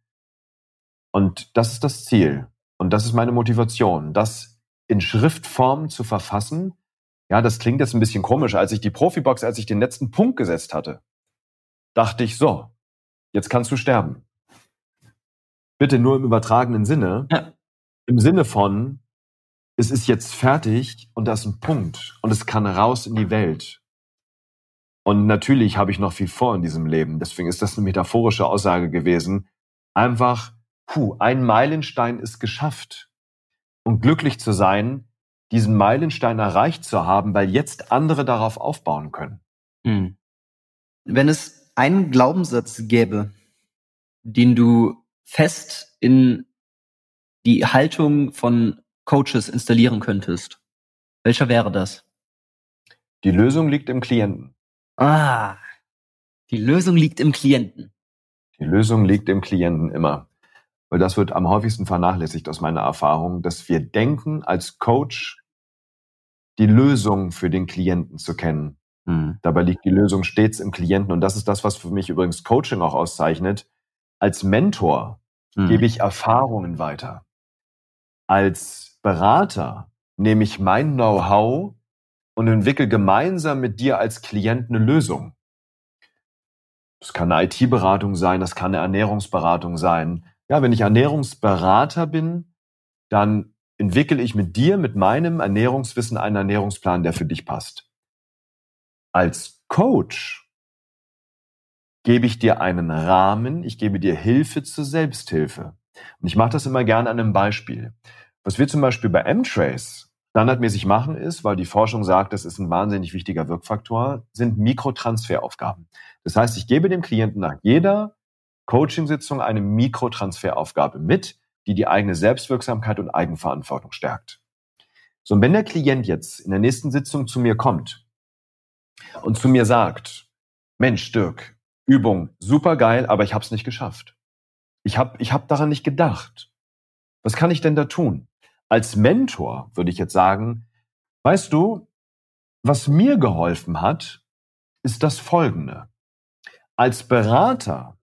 Und das ist das Ziel. Und das ist meine Motivation, das in Schriftform zu verfassen, Ja, das klingt jetzt ein bisschen komisch. Als ich die Profibox, als ich den letzten Punkt gesetzt hatte, dachte ich, so, jetzt kannst du sterben. Bitte nur im übertragenen Sinne. Ja. Im Sinne von, es ist jetzt fertig und da ist ein Punkt und es kann raus in die Welt. Und natürlich habe ich noch viel vor in diesem Leben. Deswegen ist das eine metaphorische Aussage gewesen. Einfach, puh, ein Meilenstein ist geschafft. Und glücklich zu sein, diesen Meilenstein erreicht zu haben, weil jetzt andere darauf aufbauen können. Hm. Wenn es einen Glaubenssatz gäbe, den du fest in die Haltung von Coaches installieren könntest, welcher wäre das? Die Lösung liegt im Klienten. Ah, die Lösung liegt im Klienten. Die Lösung liegt im Klienten immer. Weil das wird am häufigsten vernachlässigt aus meiner Erfahrung, dass wir denken, als Coach die Lösung für den Klienten zu kennen. Mhm. Dabei liegt die Lösung stets im Klienten. Und das ist das, was für mich übrigens Coaching auch auszeichnet. Als Mentor mhm. gebe ich Erfahrungen weiter. Als Berater nehme ich mein Know-how und entwickle gemeinsam mit dir als Klient eine Lösung. Das kann eine IT-Beratung sein, das kann eine Ernährungsberatung sein. Ja, wenn ich Ernährungsberater bin, dann entwickle ich mit dir, mit meinem Ernährungswissen einen Ernährungsplan, der für dich passt. Als Coach gebe ich dir einen Rahmen, ich gebe dir Hilfe zur Selbsthilfe. Und ich mache das immer gerne an einem Beispiel. Was wir zum Beispiel bei M-Trace standardmäßig machen ist, weil die Forschung sagt, das ist ein wahnsinnig wichtiger Wirkfaktor, sind Mikrotransferaufgaben. Das heißt, ich gebe dem Klienten nach jeder Coaching-Sitzung eine Mikrotransferaufgabe mit, die die eigene Selbstwirksamkeit und Eigenverantwortung stärkt. So, und wenn der Klient jetzt in der nächsten Sitzung zu mir kommt und zu mir sagt, Mensch, Dirk, Übung, super geil, aber ich habe es nicht geschafft. Ich habe ich hab daran nicht gedacht. Was kann ich denn da tun? Als Mentor würde ich jetzt sagen, weißt du, was mir geholfen hat, ist das Folgende. Als Berater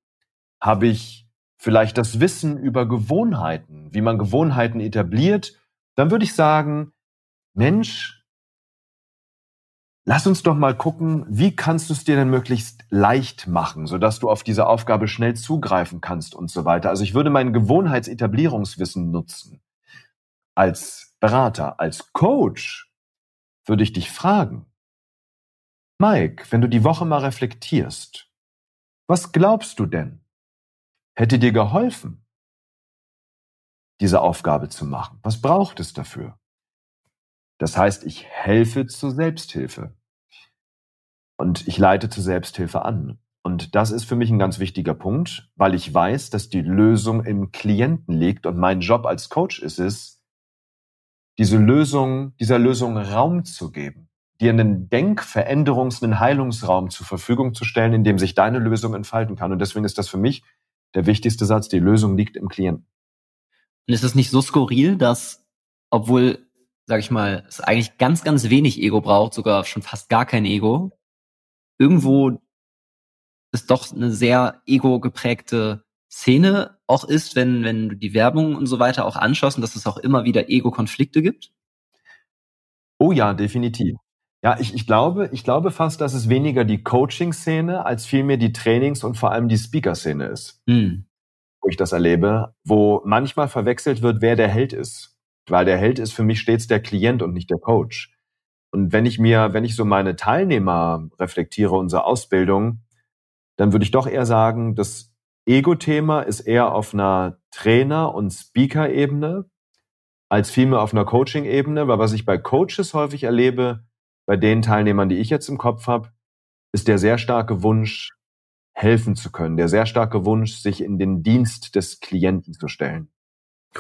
habe ich vielleicht das Wissen über Gewohnheiten, wie man Gewohnheiten etabliert, dann würde ich sagen, Mensch, lass uns doch mal gucken, wie kannst du es dir denn möglichst leicht machen, sodass du auf diese Aufgabe schnell zugreifen kannst und so weiter. Also ich würde mein Gewohnheitsetablierungswissen nutzen. Als Berater, als Coach würde ich dich fragen, Mike, wenn du die Woche mal reflektierst, was glaubst du denn? Hätte dir geholfen, diese Aufgabe zu machen? Was braucht es dafür? Das heißt, ich helfe zur Selbsthilfe. Und ich leite zur Selbsthilfe an. Und das ist für mich ein ganz wichtiger Punkt, weil ich weiß, dass die Lösung im Klienten liegt und mein Job als Coach ist es, diese Lösung, dieser Lösung Raum zu geben, dir einen Denkveränderungs-, einen Heilungsraum zur Verfügung zu stellen, in dem sich deine Lösung entfalten kann. Und deswegen ist das für mich der wichtigste Satz, die Lösung liegt im Klienten. Und ist es nicht so skurril, dass, obwohl, sag ich mal, es eigentlich ganz, ganz wenig Ego braucht, sogar schon fast gar kein Ego, irgendwo es doch eine sehr ego-geprägte Szene auch ist, wenn, wenn du die Werbung und so weiter auch anschaust und dass es auch immer wieder Ego-Konflikte gibt? Oh ja, definitiv. Ja, ich, ich glaube, ich glaube fast, dass es weniger die Coaching-Szene als vielmehr die Trainings- und vor allem die Speaker-Szene ist. Mhm. Wo ich das erlebe, wo manchmal verwechselt wird, wer der Held ist. Weil der Held ist für mich stets der Klient und nicht der Coach. Und wenn ich mir, wenn ich so meine Teilnehmer reflektiere, unsere Ausbildung, dann würde ich doch eher sagen, das Ego-Thema ist eher auf einer Trainer- und Speaker-Ebene als vielmehr auf einer Coaching-Ebene, weil was ich bei Coaches häufig erlebe, bei den Teilnehmern, die ich jetzt im Kopf habe, ist der sehr starke Wunsch, helfen zu können, der sehr starke Wunsch, sich in den Dienst des Klienten zu stellen.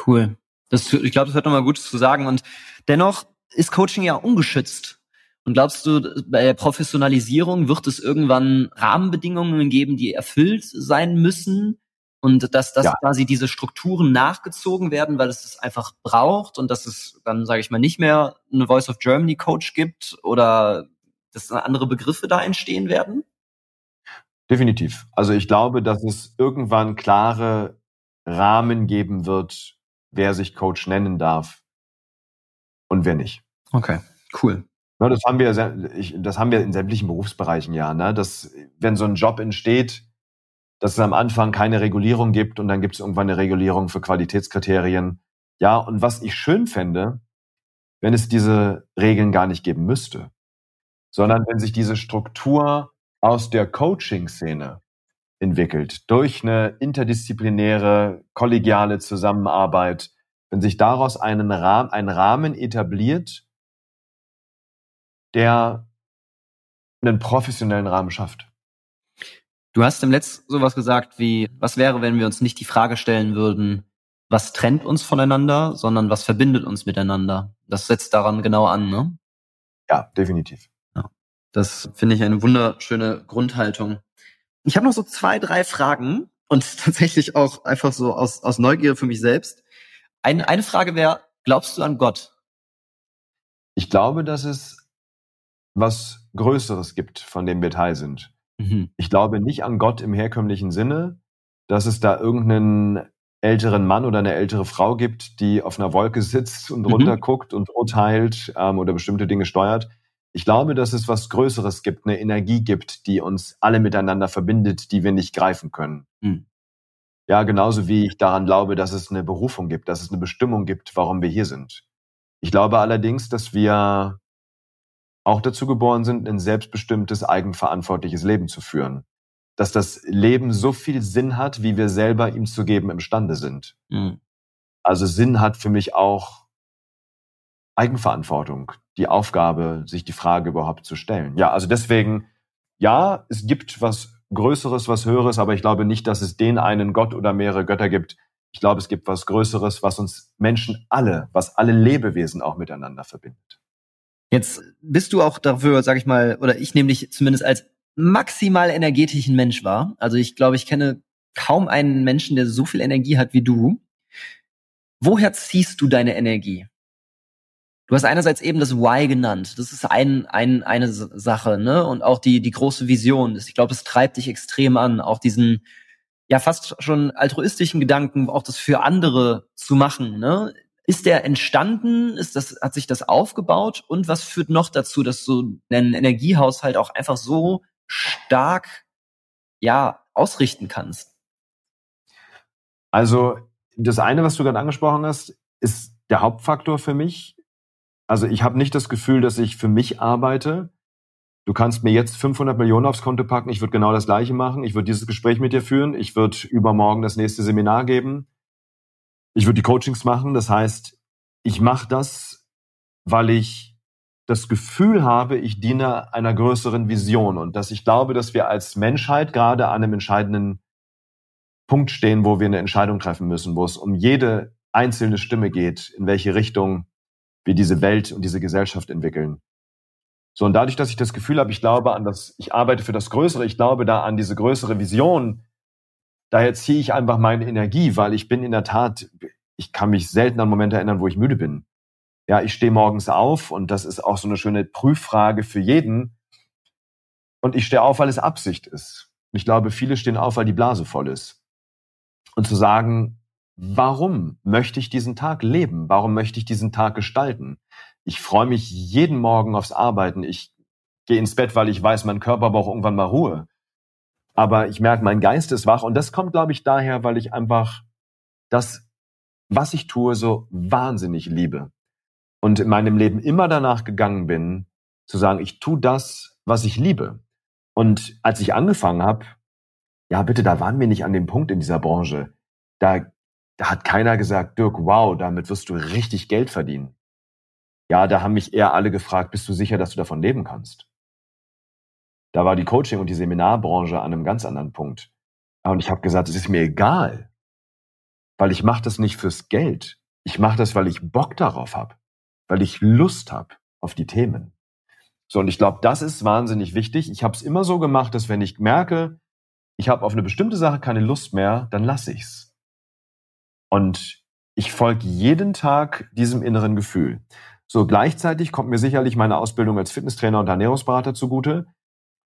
Cool. Das, ich glaube, das wird nochmal gut zu sagen. Und dennoch ist Coaching ja ungeschützt. Und glaubst du, bei der Professionalisierung wird es irgendwann Rahmenbedingungen geben, die erfüllt sein müssen? Und dass, dass ja. quasi diese Strukturen nachgezogen werden, weil es das einfach braucht und dass es dann, sage ich mal, nicht mehr eine Voice of Germany Coach gibt oder dass andere Begriffe da entstehen werden? Definitiv. Also ich glaube, dass es irgendwann klare Rahmen geben wird, wer sich Coach nennen darf und wer nicht. Okay, cool. Ja, das haben wir, das haben wir in sämtlichen Berufsbereichen ja, ne? Dass, wenn so ein Job entsteht, dass es am Anfang keine Regulierung gibt und dann gibt es irgendwann eine Regulierung für Qualitätskriterien. Ja, und was ich schön fände, wenn es diese Regeln gar nicht geben müsste, sondern wenn sich diese Struktur aus der Coaching-Szene entwickelt, durch eine interdisziplinäre, kollegiale Zusammenarbeit, wenn sich daraus einen Rahmen, ein Rahmen etabliert, der einen professionellen Rahmen schafft. Du hast im letzten sowas gesagt wie, was wäre, wenn wir uns nicht die Frage stellen würden, was trennt uns voneinander, sondern was verbindet uns miteinander. Das setzt daran genau an, ne? Ja, definitiv. Ja, das finde ich eine wunderschöne Grundhaltung. Ich habe noch so zwei, drei Fragen und *laughs* tatsächlich auch einfach so aus, aus Neugier für mich selbst. Ein, eine Frage wäre, glaubst du an Gott? Ich glaube, dass es was Größeres gibt, von dem wir Teil sind. Mhm. Ich glaube nicht an Gott im herkömmlichen Sinne, dass es da irgendeinen älteren Mann oder eine ältere Frau gibt, die auf einer Wolke sitzt und mhm. runterguckt und urteilt ähm, oder bestimmte Dinge steuert. Ich glaube, dass es was Größeres gibt, eine Energie gibt, die uns alle miteinander verbindet, die wir nicht greifen können. Mhm. Ja, genauso wie ich daran glaube, dass es eine Berufung gibt, dass es eine Bestimmung gibt, warum wir hier sind. Ich glaube allerdings, dass wir auch dazu geboren sind, ein selbstbestimmtes, eigenverantwortliches Leben zu führen. Dass das Leben so viel Sinn hat, wie wir selber ihm zu geben imstande sind. Mhm. Also Sinn hat für mich auch Eigenverantwortung, die Aufgabe, sich die Frage überhaupt zu stellen. Ja, also deswegen, ja, es gibt was Größeres, was Höheres, aber ich glaube nicht, dass es den einen Gott oder mehrere Götter gibt. Ich glaube, es gibt was Größeres, was uns Menschen alle, was alle Lebewesen auch miteinander verbindet. Jetzt bist du auch dafür, sag ich mal, oder ich nehme dich zumindest als maximal energetischen Mensch wahr. Also ich glaube, ich kenne kaum einen Menschen, der so viel Energie hat wie du. Woher ziehst du deine Energie? Du hast einerseits eben das Why genannt. Das ist ein, ein, eine Sache, ne? Und auch die, die große Vision. Ich glaube, das treibt dich extrem an. Auch diesen, ja, fast schon altruistischen Gedanken, auch das für andere zu machen, ne? Ist der entstanden? Ist das, hat sich das aufgebaut? Und was führt noch dazu, dass du einen Energiehaushalt auch einfach so stark, ja, ausrichten kannst? Also, das eine, was du gerade angesprochen hast, ist der Hauptfaktor für mich. Also, ich habe nicht das Gefühl, dass ich für mich arbeite. Du kannst mir jetzt 500 Millionen aufs Konto packen. Ich würde genau das Gleiche machen. Ich würde dieses Gespräch mit dir führen. Ich würde übermorgen das nächste Seminar geben ich würde die Coachings machen. Das heißt, ich mache das, weil ich das Gefühl habe, ich diene einer größeren Vision und dass ich glaube, dass wir als Menschheit gerade an einem entscheidenden Punkt stehen, wo wir eine Entscheidung treffen müssen, wo es um jede einzelne Stimme geht, in welche Richtung wir diese Welt und diese Gesellschaft entwickeln. So, und dadurch, dass ich das Gefühl habe, ich glaube an das, ich arbeite für das Größere, ich glaube da an diese größere Vision, daher ziehe ich einfach meine Energie, weil ich bin in der Tat, ich kann mich selten an Momente erinnern, wo ich müde bin. Ja, ich stehe morgens auf und das ist auch so eine schöne Prüffrage für jeden. Und ich stehe auf, weil es Absicht ist. Ich glaube, viele stehen auf, weil die Blase voll ist. Und zu sagen, warum möchte ich diesen Tag leben? Warum möchte ich diesen Tag gestalten? Ich freue mich jeden Morgen aufs Arbeiten. Ich gehe ins Bett, weil ich weiß, mein Körper braucht irgendwann mal Ruhe aber ich merke, mein Geist ist wach und das kommt, glaube ich, daher, weil ich einfach das, was ich tue, so wahnsinnig liebe und in meinem Leben immer danach gegangen bin, zu sagen, ich tue das, was ich liebe. Und als ich angefangen habe, ja bitte, da waren wir nicht an dem Punkt in dieser Branche. Da, da hat keiner gesagt, Dirk, wow, damit wirst du richtig Geld verdienen. Ja, da haben mich eher alle gefragt, bist du sicher, dass du davon leben kannst? Da war die Coaching- und die Seminarbranche an einem ganz anderen Punkt. Und ich habe gesagt, es ist mir egal, weil ich mache das nicht fürs Geld. Ich mache das, weil ich Bock darauf habe, weil ich Lust habe auf die Themen. So, und ich glaube, das ist wahnsinnig wichtig. Ich habe es immer so gemacht, dass wenn ich merke, ich habe auf eine bestimmte Sache keine Lust mehr, dann lasse ich's. Und ich folge jeden Tag diesem inneren Gefühl. So gleichzeitig kommt mir sicherlich meine Ausbildung als Fitnesstrainer und Ernährungsberater zugute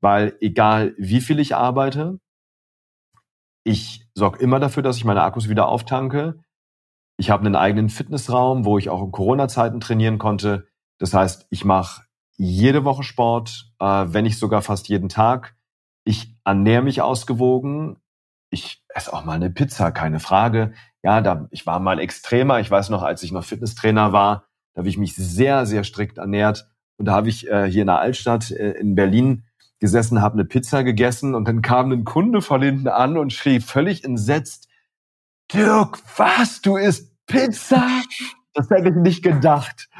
weil egal wie viel ich arbeite, ich sorge immer dafür, dass ich meine Akkus wieder auftanke. Ich habe einen eigenen Fitnessraum, wo ich auch in Corona-Zeiten trainieren konnte. Das heißt, ich mache jede Woche Sport, äh, wenn nicht sogar fast jeden Tag. Ich ernähre mich ausgewogen. Ich esse auch mal eine Pizza, keine Frage. Ja, da, ich war mal extremer. Ich weiß noch, als ich noch Fitnesstrainer war, da habe ich mich sehr, sehr strikt ernährt. Und da habe ich äh, hier in der Altstadt äh, in Berlin gesessen, habe eine Pizza gegessen und dann kam ein Kunde von hinten an und schrie völlig entsetzt, Dirk, was, du isst Pizza? Das hätte ich nicht gedacht.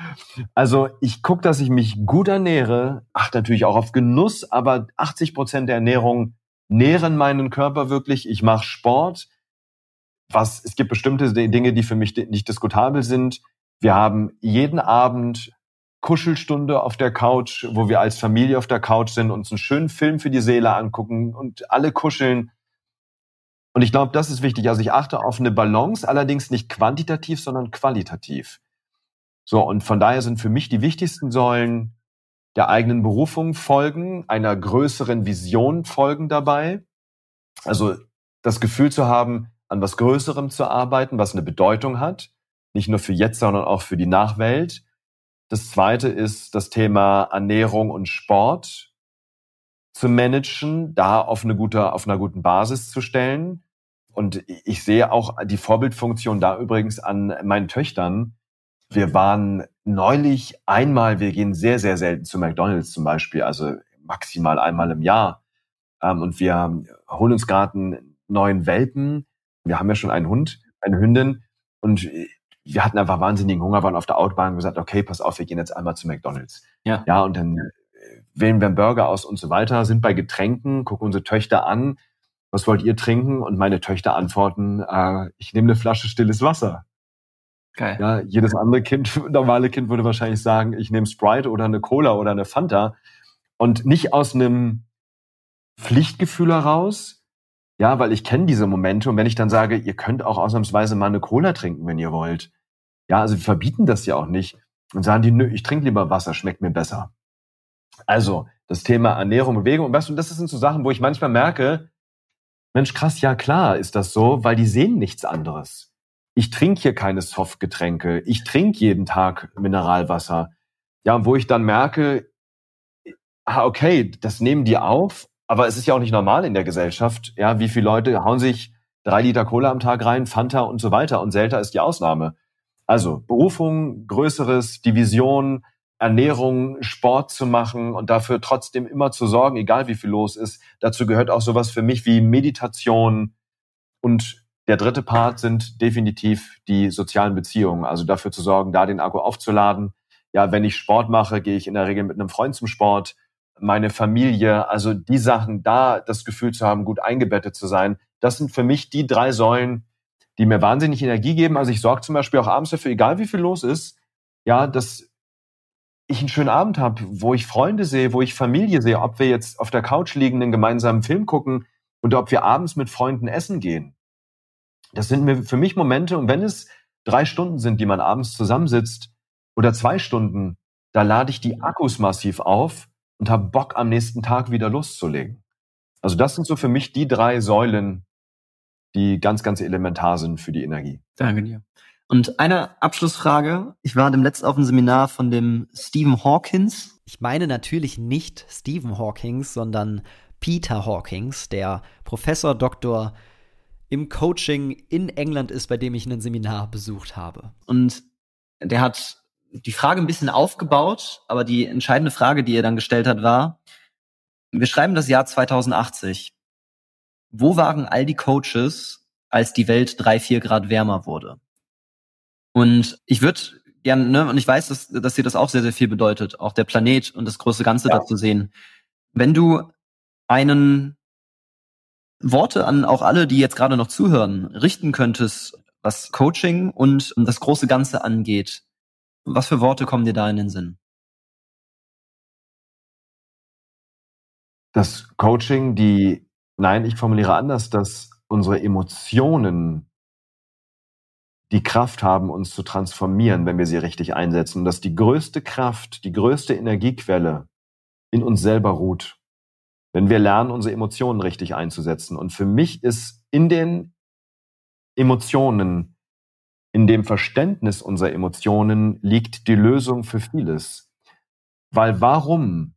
Also ich gucke, dass ich mich gut ernähre, achte natürlich auch auf Genuss, aber 80 Prozent der Ernährung nähren meinen Körper wirklich. Ich mache Sport. Was, es gibt bestimmte Dinge, die für mich nicht diskutabel sind. Wir haben jeden Abend Kuschelstunde auf der Couch, wo wir als Familie auf der Couch sind, uns einen schönen Film für die Seele angucken und alle kuscheln. Und ich glaube, das ist wichtig. Also ich achte auf eine Balance, allerdings nicht quantitativ, sondern qualitativ. So, und von daher sind für mich die wichtigsten Säulen der eigenen Berufung folgen, einer größeren Vision folgen dabei. Also das Gefühl zu haben, an was Größerem zu arbeiten, was eine Bedeutung hat, nicht nur für jetzt, sondern auch für die Nachwelt das zweite ist das Thema Ernährung und Sport zu managen, da auf eine gute, auf einer guten Basis zu stellen. Und ich sehe auch die Vorbildfunktion da übrigens an meinen Töchtern. Wir waren neulich einmal, wir gehen sehr, sehr selten zu McDonalds zum Beispiel, also maximal einmal im Jahr. Ähm, und wir holen uns gerade einen neuen Welpen. Wir haben ja schon einen Hund, eine Hündin. Und wir hatten einfach wahnsinnigen Hunger, waren auf der Autobahn und gesagt, okay, pass auf, wir gehen jetzt einmal zu McDonalds. Ja. Ja, und dann äh, wählen wir einen Burger aus und so weiter, sind bei Getränken, gucken unsere Töchter an, was wollt ihr trinken? Und meine Töchter antworten, äh, ich nehme eine Flasche stilles Wasser. Geil. Ja, jedes andere Kind, *laughs* normale Kind würde wahrscheinlich sagen, ich nehme Sprite oder eine Cola oder eine Fanta. Und nicht aus einem Pflichtgefühl heraus, ja, weil ich kenne diese Momente und wenn ich dann sage, ihr könnt auch ausnahmsweise mal eine Cola trinken, wenn ihr wollt. Ja, also wir verbieten das ja auch nicht und sagen die, nö, ich trinke lieber Wasser, schmeckt mir besser. Also das Thema Ernährung, Bewegung und was und das sind so Sachen, wo ich manchmal merke, Mensch, krass, ja klar ist das so, weil die sehen nichts anderes. Ich trinke hier keine Softgetränke, ich trinke jeden Tag Mineralwasser. Ja, und wo ich dann merke, ah, okay, das nehmen die auf aber es ist ja auch nicht normal in der Gesellschaft. Ja, wie viele Leute hauen sich drei Liter Cola am Tag rein, Fanta und so weiter. Und Selta ist die Ausnahme. Also Berufung, Größeres, Division, Ernährung, Sport zu machen und dafür trotzdem immer zu sorgen, egal wie viel los ist. Dazu gehört auch sowas für mich wie Meditation. Und der dritte Part sind definitiv die sozialen Beziehungen. Also dafür zu sorgen, da den Akku aufzuladen. Ja, wenn ich Sport mache, gehe ich in der Regel mit einem Freund zum Sport meine Familie, also die Sachen, da das Gefühl zu haben, gut eingebettet zu sein, das sind für mich die drei Säulen, die mir wahnsinnig Energie geben. Also ich sorge zum Beispiel auch abends dafür, egal wie viel los ist, ja, dass ich einen schönen Abend habe, wo ich Freunde sehe, wo ich Familie sehe, ob wir jetzt auf der Couch liegen, einen gemeinsamen Film gucken oder ob wir abends mit Freunden essen gehen. Das sind mir für mich Momente, und wenn es drei Stunden sind, die man abends zusammensitzt oder zwei Stunden, da lade ich die Akkus massiv auf und habe Bock am nächsten Tag wieder loszulegen. Also das sind so für mich die drei Säulen, die ganz, ganz elementar sind für die Energie. Danke dir. Und eine Abschlussfrage. Ich war dem letzten auf einem Seminar von dem Stephen Hawkins. Ich meine natürlich nicht Stephen Hawkins, sondern Peter Hawkins, der Professor Doktor im Coaching in England ist, bei dem ich ein Seminar besucht habe. Und der hat die Frage ein bisschen aufgebaut, aber die entscheidende Frage, die er dann gestellt hat, war, wir schreiben das Jahr 2080. Wo waren all die Coaches, als die Welt drei, vier Grad wärmer wurde? Und ich würde gerne, ne, und ich weiß, dass, dass dir das auch sehr, sehr viel bedeutet, auch der Planet und das große Ganze ja. dazu sehen. Wenn du einen Worte an auch alle, die jetzt gerade noch zuhören, richten könntest, was Coaching und das große Ganze angeht, was für Worte kommen dir da in den Sinn? Das Coaching, die, nein, ich formuliere anders, dass unsere Emotionen die Kraft haben, uns zu transformieren, wenn wir sie richtig einsetzen. Und dass die größte Kraft, die größte Energiequelle in uns selber ruht, wenn wir lernen, unsere Emotionen richtig einzusetzen. Und für mich ist in den Emotionen in dem Verständnis unserer Emotionen liegt die Lösung für vieles. Weil warum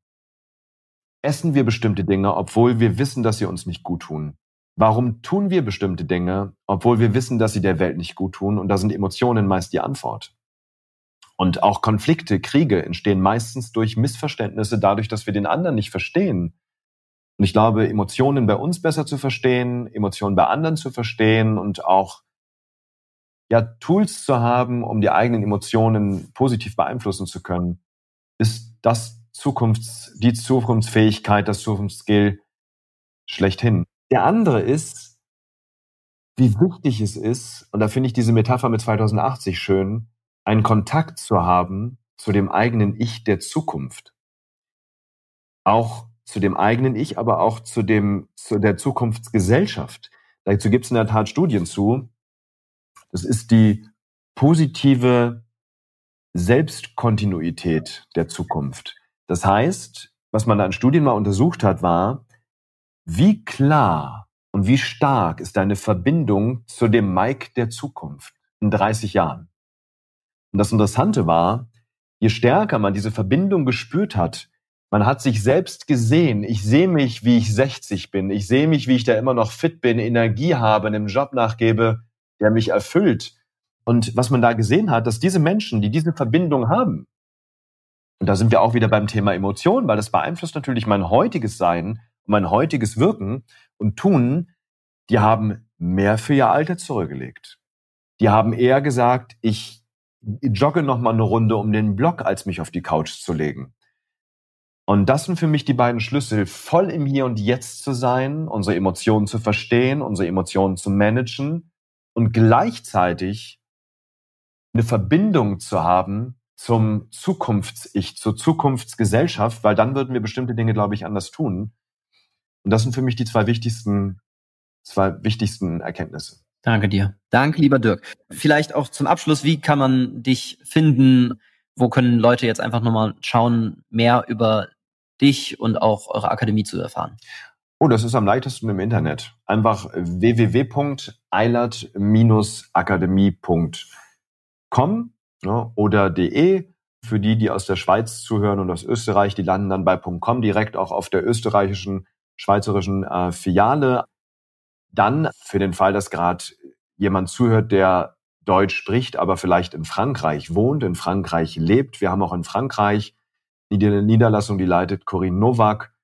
essen wir bestimmte Dinge, obwohl wir wissen, dass sie uns nicht gut tun? Warum tun wir bestimmte Dinge, obwohl wir wissen, dass sie der Welt nicht gut tun? Und da sind Emotionen meist die Antwort. Und auch Konflikte, Kriege entstehen meistens durch Missverständnisse, dadurch, dass wir den anderen nicht verstehen. Und ich glaube, Emotionen bei uns besser zu verstehen, Emotionen bei anderen zu verstehen und auch ja, Tools zu haben, um die eigenen Emotionen positiv beeinflussen zu können, ist das Zukunfts, die Zukunftsfähigkeit, das Zukunftsskill schlechthin. Der andere ist, wie wichtig es ist, und da finde ich diese Metapher mit 2080 schön, einen Kontakt zu haben zu dem eigenen Ich der Zukunft. Auch zu dem eigenen Ich, aber auch zu dem, zu der Zukunftsgesellschaft. Dazu gibt es in der Tat Studien zu. Das ist die positive Selbstkontinuität der Zukunft. Das heißt, was man da an Studien mal untersucht hat, war, wie klar und wie stark ist deine Verbindung zu dem Mike der Zukunft in 30 Jahren? Und das Interessante war, je stärker man diese Verbindung gespürt hat, man hat sich selbst gesehen. Ich sehe mich, wie ich 60 bin. Ich sehe mich, wie ich da immer noch fit bin, Energie habe, einem Job nachgebe, der mich erfüllt. Und was man da gesehen hat, dass diese Menschen, die diese Verbindung haben, und da sind wir auch wieder beim Thema Emotionen, weil das beeinflusst natürlich mein heutiges Sein mein heutiges Wirken und Tun, die haben mehr für ihr Alter zurückgelegt. Die haben eher gesagt, ich jogge noch mal eine Runde um den Block, als mich auf die Couch zu legen. Und das sind für mich die beiden Schlüssel, voll im Hier und Jetzt zu sein, unsere Emotionen zu verstehen, unsere Emotionen zu managen und gleichzeitig eine Verbindung zu haben zum Zukunfts-Ich, zur Zukunftsgesellschaft, weil dann würden wir bestimmte Dinge, glaube ich, anders tun. Und das sind für mich die zwei wichtigsten, zwei wichtigsten Erkenntnisse. Danke dir. Danke, lieber Dirk. Vielleicht auch zum Abschluss, wie kann man dich finden? Wo können Leute jetzt einfach nochmal schauen, mehr über dich und auch eure Akademie zu erfahren? Oh, das ist am leichtesten im Internet. Einfach www.eilert-akademie.com ne, oder de. Für die, die aus der Schweiz zuhören und aus Österreich, die landen dann bei .com direkt auch auf der österreichischen, schweizerischen äh, Filiale. Dann für den Fall, dass gerade jemand zuhört, der Deutsch spricht, aber vielleicht in Frankreich wohnt, in Frankreich lebt. Wir haben auch in Frankreich die Niederlassung, die leitet Corinne Novak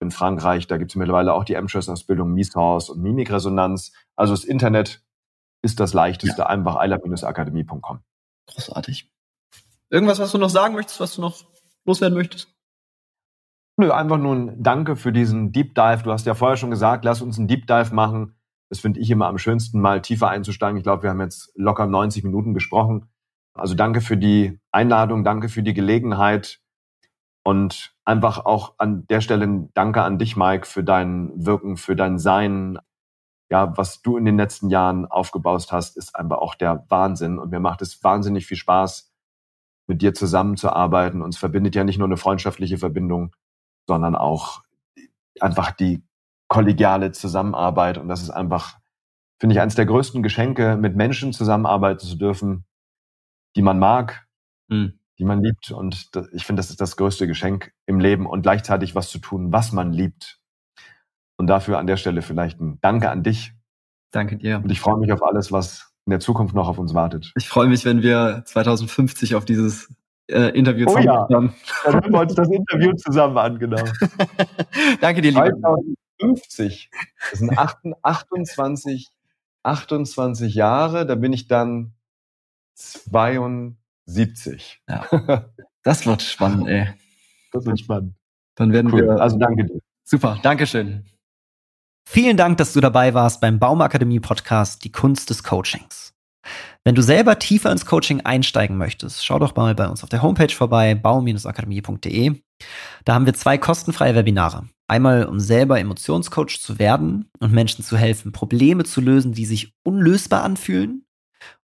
in Frankreich. Da gibt es mittlerweile auch die M-Trust-Ausbildung Mieshaus und Mimikresonanz. Also das Internet ist das leichteste, ja. einfach eilab-akademie.com. Großartig. Irgendwas, was du noch sagen möchtest, was du noch loswerden möchtest? Nö, einfach nur ein Danke für diesen Deep Dive. Du hast ja vorher schon gesagt, lass uns einen Deep Dive machen. Das finde ich immer am schönsten, mal tiefer einzusteigen. Ich glaube, wir haben jetzt locker 90 Minuten gesprochen. Also danke für die Einladung, danke für die Gelegenheit, und einfach auch an der Stelle Danke an dich, Mike, für dein Wirken, für dein Sein. Ja, was du in den letzten Jahren aufgebaut hast, ist einfach auch der Wahnsinn. Und mir macht es wahnsinnig viel Spaß, mit dir zusammenzuarbeiten. Uns verbindet ja nicht nur eine freundschaftliche Verbindung, sondern auch einfach die kollegiale Zusammenarbeit. Und das ist einfach, finde ich, eines der größten Geschenke, mit Menschen zusammenarbeiten zu dürfen, die man mag, mhm die man liebt. Und ich finde, das ist das größte Geschenk im Leben und gleichzeitig was zu tun, was man liebt. Und dafür an der Stelle vielleicht ein Danke an dich. Danke dir. Und ich freue mich auf alles, was in der Zukunft noch auf uns wartet. Ich freue mich, wenn wir 2050 auf dieses äh, Interview oh, ja. haben. Dann hören wir uns das Interview zusammen an, genau. *laughs* Danke dir, lieber. 2050. Das sind 28, 28 Jahre. Da bin ich dann 22. 70. Ja. Das wird spannend, ey. Das wird spannend. Dann werden cool. wir. Also danke dir. Super, Dankeschön. Vielen Dank, dass du dabei warst beim Baumakademie Podcast Die Kunst des Coachings. Wenn du selber tiefer ins Coaching einsteigen möchtest, schau doch mal bei uns auf der Homepage vorbei, baum-akademie.de. Da haben wir zwei kostenfreie Webinare. Einmal, um selber Emotionscoach zu werden und Menschen zu helfen, Probleme zu lösen, die sich unlösbar anfühlen.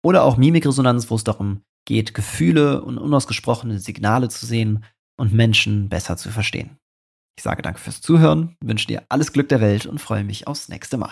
Oder auch Mimikresonanz, wo es darum geht, Gefühle und unausgesprochene Signale zu sehen und Menschen besser zu verstehen. Ich sage danke fürs Zuhören, wünsche dir alles Glück der Welt und freue mich aufs nächste Mal.